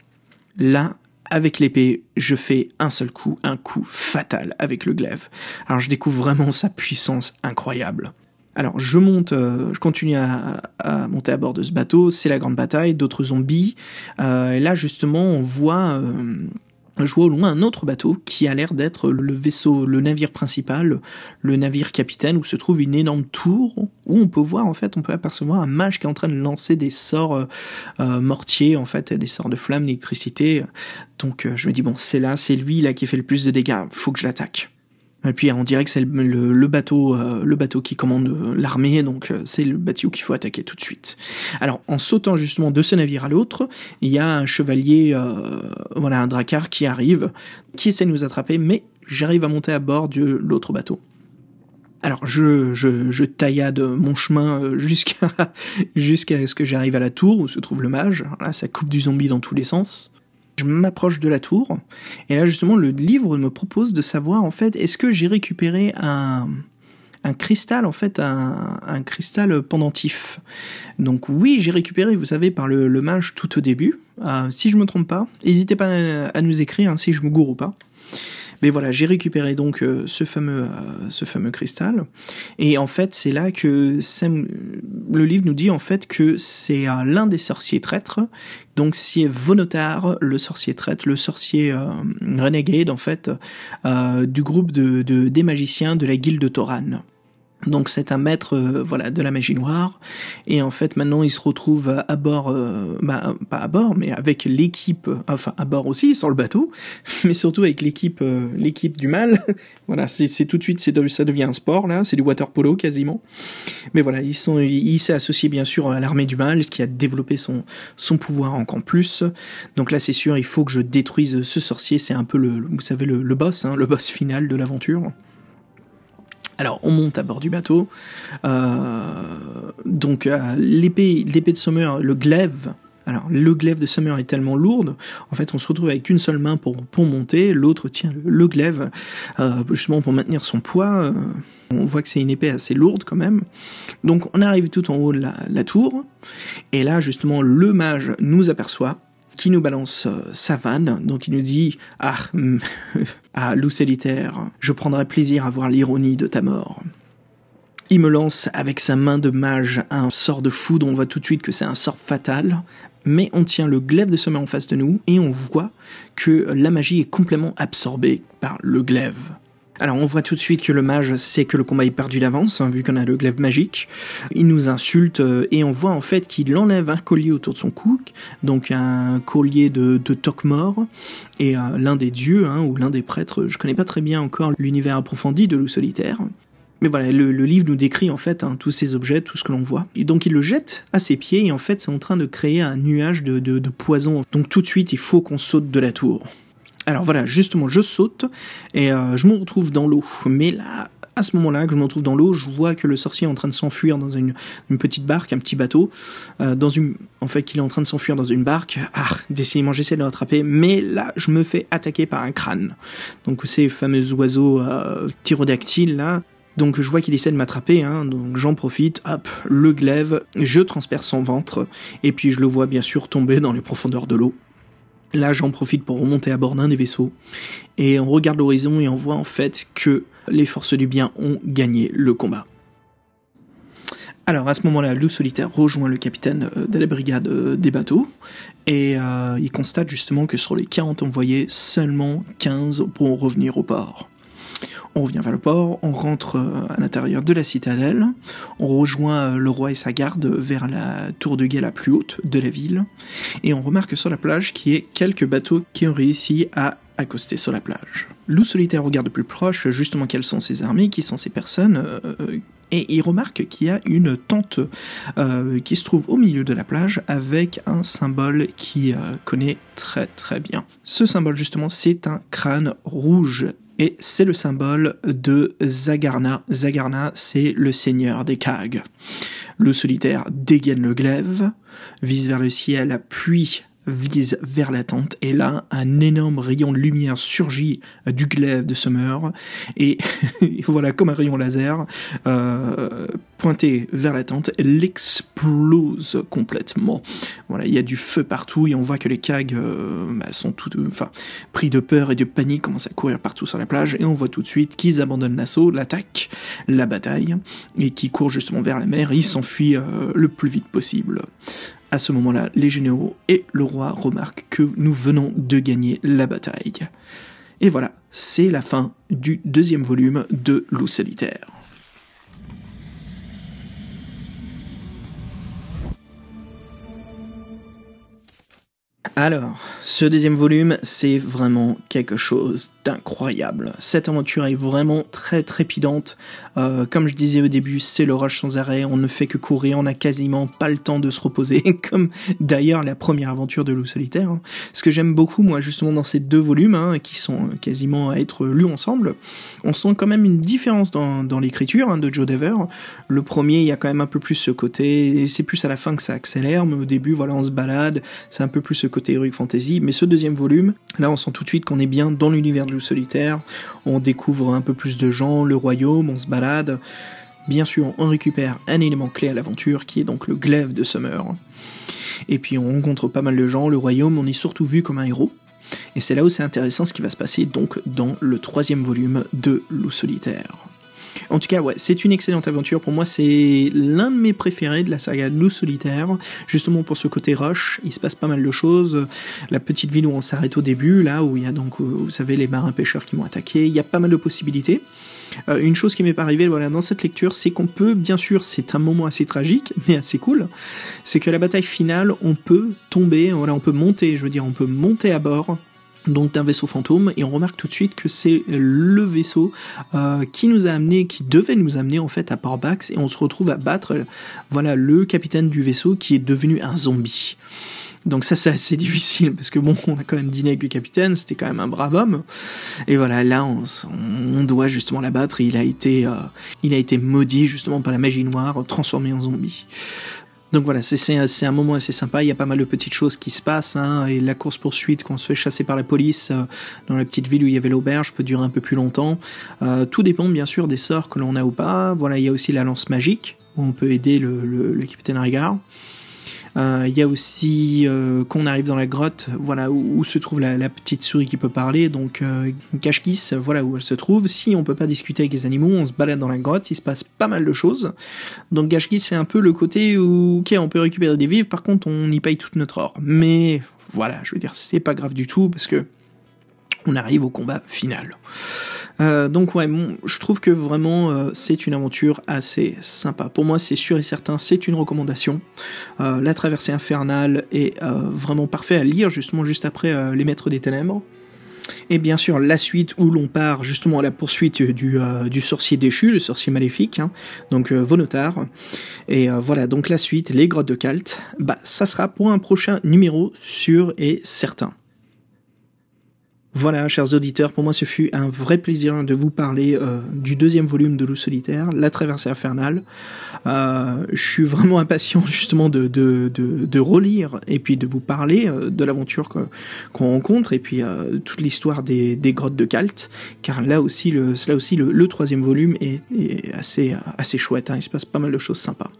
[SPEAKER 2] Là, avec l'épée, je fais un seul coup, un coup fatal avec le glaive. Alors je découvre vraiment sa puissance incroyable. Alors je monte, euh, je continue à, monter à bord de ce bateau, c'est la grande bataille, d'autres zombies. Euh, et là justement on voit je vois au loin un autre bateau qui a l'air d'être le vaisseau, le navire principal, le navire capitaine, où se trouve une énorme tour où on peut voir en fait, on peut apercevoir un mage qui est en train de lancer des sorts euh, euh, mortiers en fait, des sorts de flammes, d'électricité. Donc euh, je me dis bon, c'est là, c'est lui là qui fait le plus de dégâts, faut que je l'attaque. Et puis on dirait que c'est le, bateau, euh, le bateau qui commande euh, l'armée, donc euh, c'est le bateau qu'il faut attaquer tout de suite. Alors en sautant justement de ce navire à l'autre, il y a un chevalier, voilà un dracar qui arrive, qui essaie de nous attraper, mais j'arrive à monter à bord de l'autre bateau. Alors je, je, je taillade mon chemin jusqu'à jusqu'à ce que j'arrive à la tour où se trouve le mage. Là, ça coupe du zombie dans tous les sens. Je m'approche de la tour, et là justement le livre me propose de savoir en fait est-ce que j'ai récupéré un, un cristal en fait un, cristal pendentif. Donc oui j'ai récupéré vous savez par le, le mage tout au début. Euh, si je me trompe pas, n'hésitez pas à, nous écrire hein, si je me gourre ou pas. Mais voilà, j'ai récupéré donc euh, ce fameux, euh, ce fameux cristal. Et en fait, c'est là que le livre nous dit en fait que c'est euh, l'un des sorciers traîtres. Donc c'est Vonotar, le sorcier traître, le sorcier renegade en fait du groupe de, des magiciens de la guilde de Toran. Donc c'est un maître euh, voilà de la magie noire. Et en fait maintenant il se retrouve à bord euh, bah, pas à bord mais avec l'équipe enfin à bord aussi sur le bateau mais surtout avec l'équipe euh, l'équipe du mal. Voilà c'est tout de suite ça devient un sport là. C'est du water polo quasiment. Mais voilà ils sont il s'est associé bien sûr à l'armée du mal ce qui a développé son son pouvoir encore plus. Donc là c'est sûr il faut que je détruise ce sorcier. C'est un peu le vous savez le, le boss hein, le boss final de l'aventure alors on monte à bord du bateau. Euh, donc euh, l'épée, de Summer, le glaive. Alors le glaive de Summer est tellement lourde, en fait on se retrouve avec une seule main pour, pour monter, l'autre tient le, glaive euh, justement pour maintenir son poids. on voit que c'est une épée assez lourde quand même. Donc on arrive tout en haut de la tour, et là justement le mage nous aperçoit, qui nous balance euh, sa vanne. Donc il nous dit Ah, ah, loup solitaire, je prendrai plaisir à voir l'ironie de ta mort. Il me lance avec sa main de mage un sort de foudre, on voit tout de suite que c'est un sort fatal. mais on tient le glaive de sommet en face de nous et on voit que la magie est complètement absorbée par le glaive. Alors on voit tout de suite que le mage sait que le combat est perdu d'avance, hein, vu qu'on a le glaive magique. Il nous insulte euh, et on voit en fait qu'il enlève un collier autour de son cou, donc un collier de, de et euh, l'un des dieux, hein, ou l'un des prêtres, je connais pas très bien encore l'univers approfondi de loup solitaire. Mais voilà, le, livre nous décrit en fait hein, tous ces objets, tout ce que l'on voit. Donc il le jette à ses pieds et en fait c'est en train de créer un nuage de poison. Donc tout de suite il faut qu'on saute de la tour. Alors voilà, justement, je saute et euh, je me retrouve dans l'eau. Mais là, à ce moment-là, que je me retrouve dans l'eau, je vois que le sorcier est en train de s'enfuir dans une, petite barque, un petit bateau, euh, en fait, qu'il est en train de s'enfuir dans une barque. Ah, décidément, j'essaie de le rattraper, mais là, je me fais attaquer par un crâne. Donc ces fameux oiseaux euh, tyrodactyles là. Donc je vois qu'il essaie de m'attraper, hein, donc j'en profite, hop, le glaive, je transperce son ventre, et puis je le vois bien sûr tomber dans les profondeurs de l'eau. Là, j'en profite pour remonter à bord d'un des vaisseaux. Et on regarde l'horizon et on voit en fait que les forces du bien ont gagné le combat. Alors à ce moment-là, Loup Solitaire rejoint le capitaine euh, de la brigade euh, des bateaux et euh, il constate justement que sur les 40 envoyés, seulement 15 pourront revenir au port. On revient vers le port, on rentre euh, à l'intérieur de la citadelle, on rejoint euh, le roi et sa garde vers la tour de guet la plus haute de la ville, et on remarque sur la plage qu'il y a quelques bateaux qui ont réussi à accoster sur la plage. Loup solitaire regarde de plus proche justement quelles sont ces armées, qui sont ces personnes, euh, et il remarque qu'il y a une tente qui se trouve au milieu de la plage avec un symbole qu'il connaît très très bien. Ce symbole justement c'est un crâne rouge et c'est le symbole de Zagarna. Zagarna, c'est le seigneur des Kags. Le solitaire dégaine le glaive, vise vers le ciel, puis vise vers la tente et là un énorme rayon de lumière surgit du glaive de Summer et voilà comme un rayon laser euh, pointé vers la tente elle explose complètement voilà il y a du feu partout et on voit que les cags euh, bah, sont tout enfin pris de peur et de panique commencent à courir partout sur la plage et on voit tout de suite qu'ils abandonnent l'assaut l'attaque la bataille et qui courent justement vers la mer ils s'enfuient euh, le plus vite possible à ce moment-là, les généraux et le roi remarquent que nous venons de gagner la bataille. Et voilà, c'est la fin du deuxième volume de Loup solitaire. Alors, ce deuxième volume, c'est vraiment quelque chose d'incroyable. Cette aventure est vraiment très trépidante. Euh, comme je disais au début, c'est le rush sans arrêt. On ne fait que courir, on n'a quasiment pas le temps de se reposer, comme d'ailleurs la première aventure de Loup Solitaire. Hein. Ce que j'aime beaucoup, moi, justement, dans ces deux volumes, hein, qui sont quasiment à être lus ensemble, on sent quand même une différence dans, l'écriture hein, de Joe Dever. Le premier, il y a quand même un peu plus ce côté, c'est plus à la fin que ça accélère, mais au début, voilà, on se balade, c'est un peu plus ce côté heroic fantasy. Mais ce deuxième volume, là, on sent tout de suite qu'on est bien dans l'univers de Loup Solitaire. On découvre un peu plus de gens, le royaume, on se balade. Bien sûr, on récupère un élément clé à l'aventure, qui est donc le glaive de Summer. Et puis on rencontre pas mal de gens, le royaume, on est surtout vu comme un héros. Et c'est là où c'est intéressant ce qui va se passer donc dans le troisième volume de Loup Solitaire. En tout cas, ouais, c'est une excellente aventure. Pour moi, c'est l'un de mes préférés de la saga Loup Solitaire. Justement pour ce côté rush, il se passe pas mal de choses. La petite ville où on s'arrête au début, là où il y a donc, vous savez, les marins pêcheurs qui m'ont attaqué. Il y a pas mal de possibilités. Euh, une chose qui m'est pas arrivée voilà, dans cette lecture, c'est qu'on peut, bien sûr, c'est un moment assez tragique, mais assez cool, c'est que la bataille finale, on peut tomber, voilà, on peut monter, je veux dire, on peut monter à bord donc d'un vaisseau fantôme et on remarque tout de suite que c'est le vaisseau euh, qui nous a amené, qui devait nous amener en fait à Portbax et on se retrouve à battre voilà le capitaine du vaisseau qui est devenu un zombie. Donc ça c'est assez difficile parce que bon on a quand même dîné avec le capitaine, c'était quand même un brave homme et voilà là on, on doit justement l'abattre. Il a été euh, il a été maudit justement par la magie noire, transformé en zombie. Donc voilà, c'est un moment assez sympa. Il y a pas mal de petites choses qui se passent. Hein, et la course poursuite, quand on se fait chasser par la police euh, dans la petite ville où il y avait l'auberge, peut durer un peu plus longtemps. Euh, tout dépend bien sûr des sorts que l'on a ou pas. Voilà, il y a aussi la lance magique où on peut aider le, le, le capitaine Régard. Euh, il y a aussi euh, qu'on arrive dans la grotte, voilà où, se trouve la, petite souris qui peut parler, donc euh, cache voilà où elle se trouve. Si on peut pas discuter avec les animaux, on se balade dans la grotte, il se passe pas mal de choses. Donc cache c'est un peu le côté où ok on peut récupérer des vivres, par contre on y paye toute notre or. Mais voilà, je veux dire c'est pas grave du tout parce que on arrive au combat final. Euh, donc ouais, je trouve que vraiment euh, c'est une aventure assez sympa. Pour moi, c'est sûr et certain, c'est une recommandation. Euh, la traversée infernale est vraiment parfait à lire justement juste après Les Maîtres des Ténèbres. Et bien sûr, la suite où l'on part justement à la poursuite du, sorcier déchu, le sorcier maléfique, hein, donc Vonotar. Et voilà, donc la suite, les grottes de Kalt, bah ça sera pour un prochain numéro sûr et certain. Voilà, chers auditeurs, pour moi ce fut un vrai plaisir de vous parler euh, du deuxième volume de Loup solitaire, La traversée infernale. Euh, je suis vraiment impatient justement de, relire et puis de vous parler euh, de l'aventure qu'on rencontre et puis toute l'histoire des, grottes de Kalt, car là aussi le, troisième volume est, assez, assez chouette, hein, il se passe pas mal de choses sympas.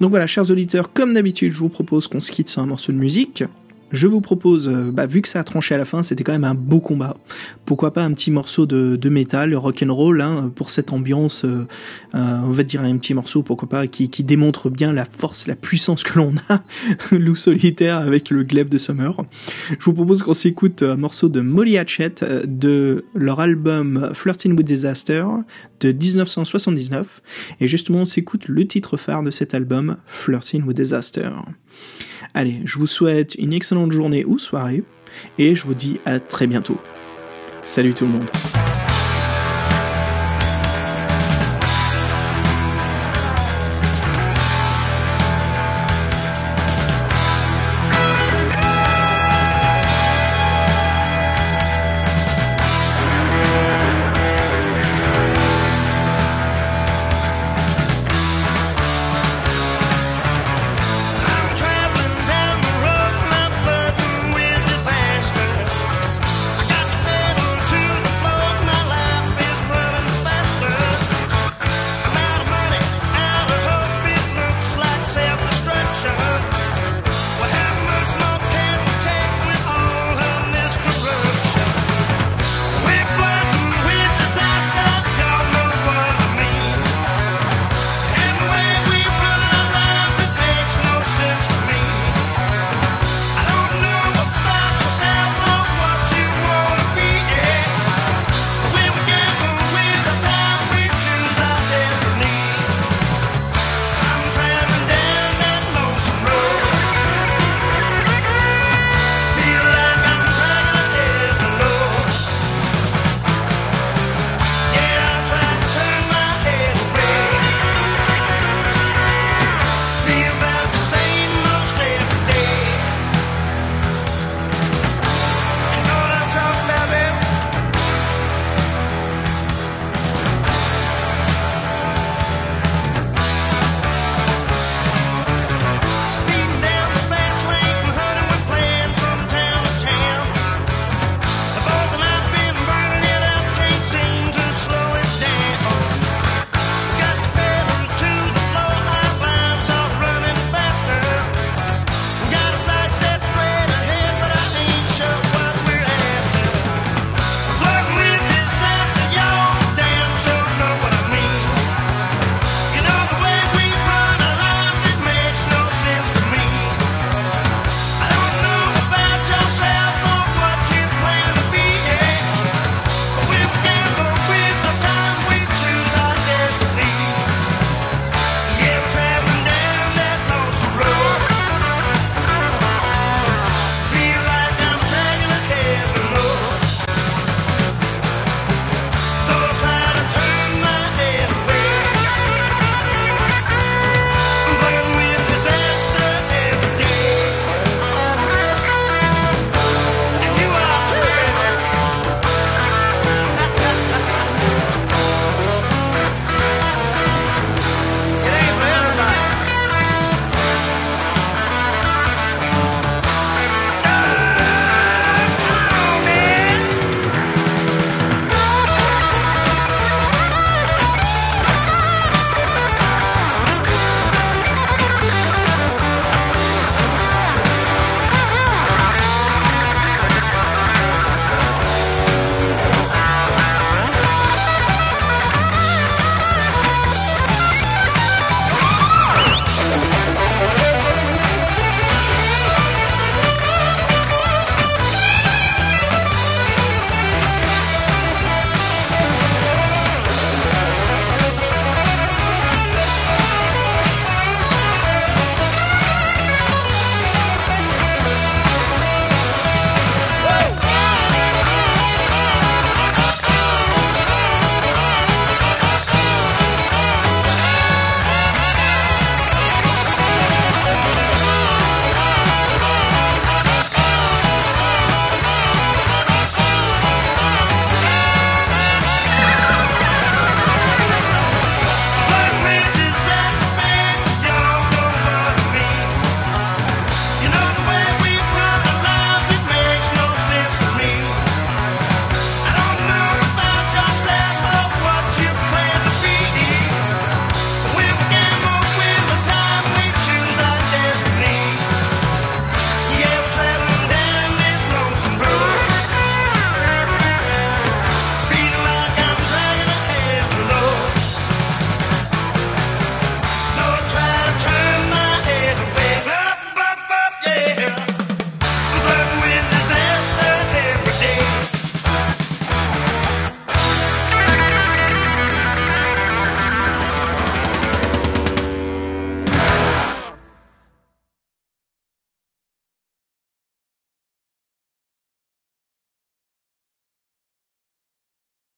[SPEAKER 2] Donc voilà, chers auditeurs, comme d'habitude, je vous propose qu'on se quitte sur un morceau de musique. Je vous propose, euh, bah, vu que ça a tranché à la fin, c'était quand même un beau combat. Pourquoi pas un petit morceau de, de métal, rock and roll, hein, pour cette ambiance. Euh, euh, on va dire un petit morceau, pourquoi pas, qui, qui démontre bien la force, la puissance que l'on a, loup solitaire avec le glaive de Summer. Je vous propose qu'on s'écoute un morceau de Molly Hatchet de leur album Flirting with Disaster de 1979, et justement on s'écoute le titre phare de cet album, Flirting with Disaster. Allez, je vous souhaite une excellente journée ou soirée et je vous dis à très bientôt. Salut tout le monde.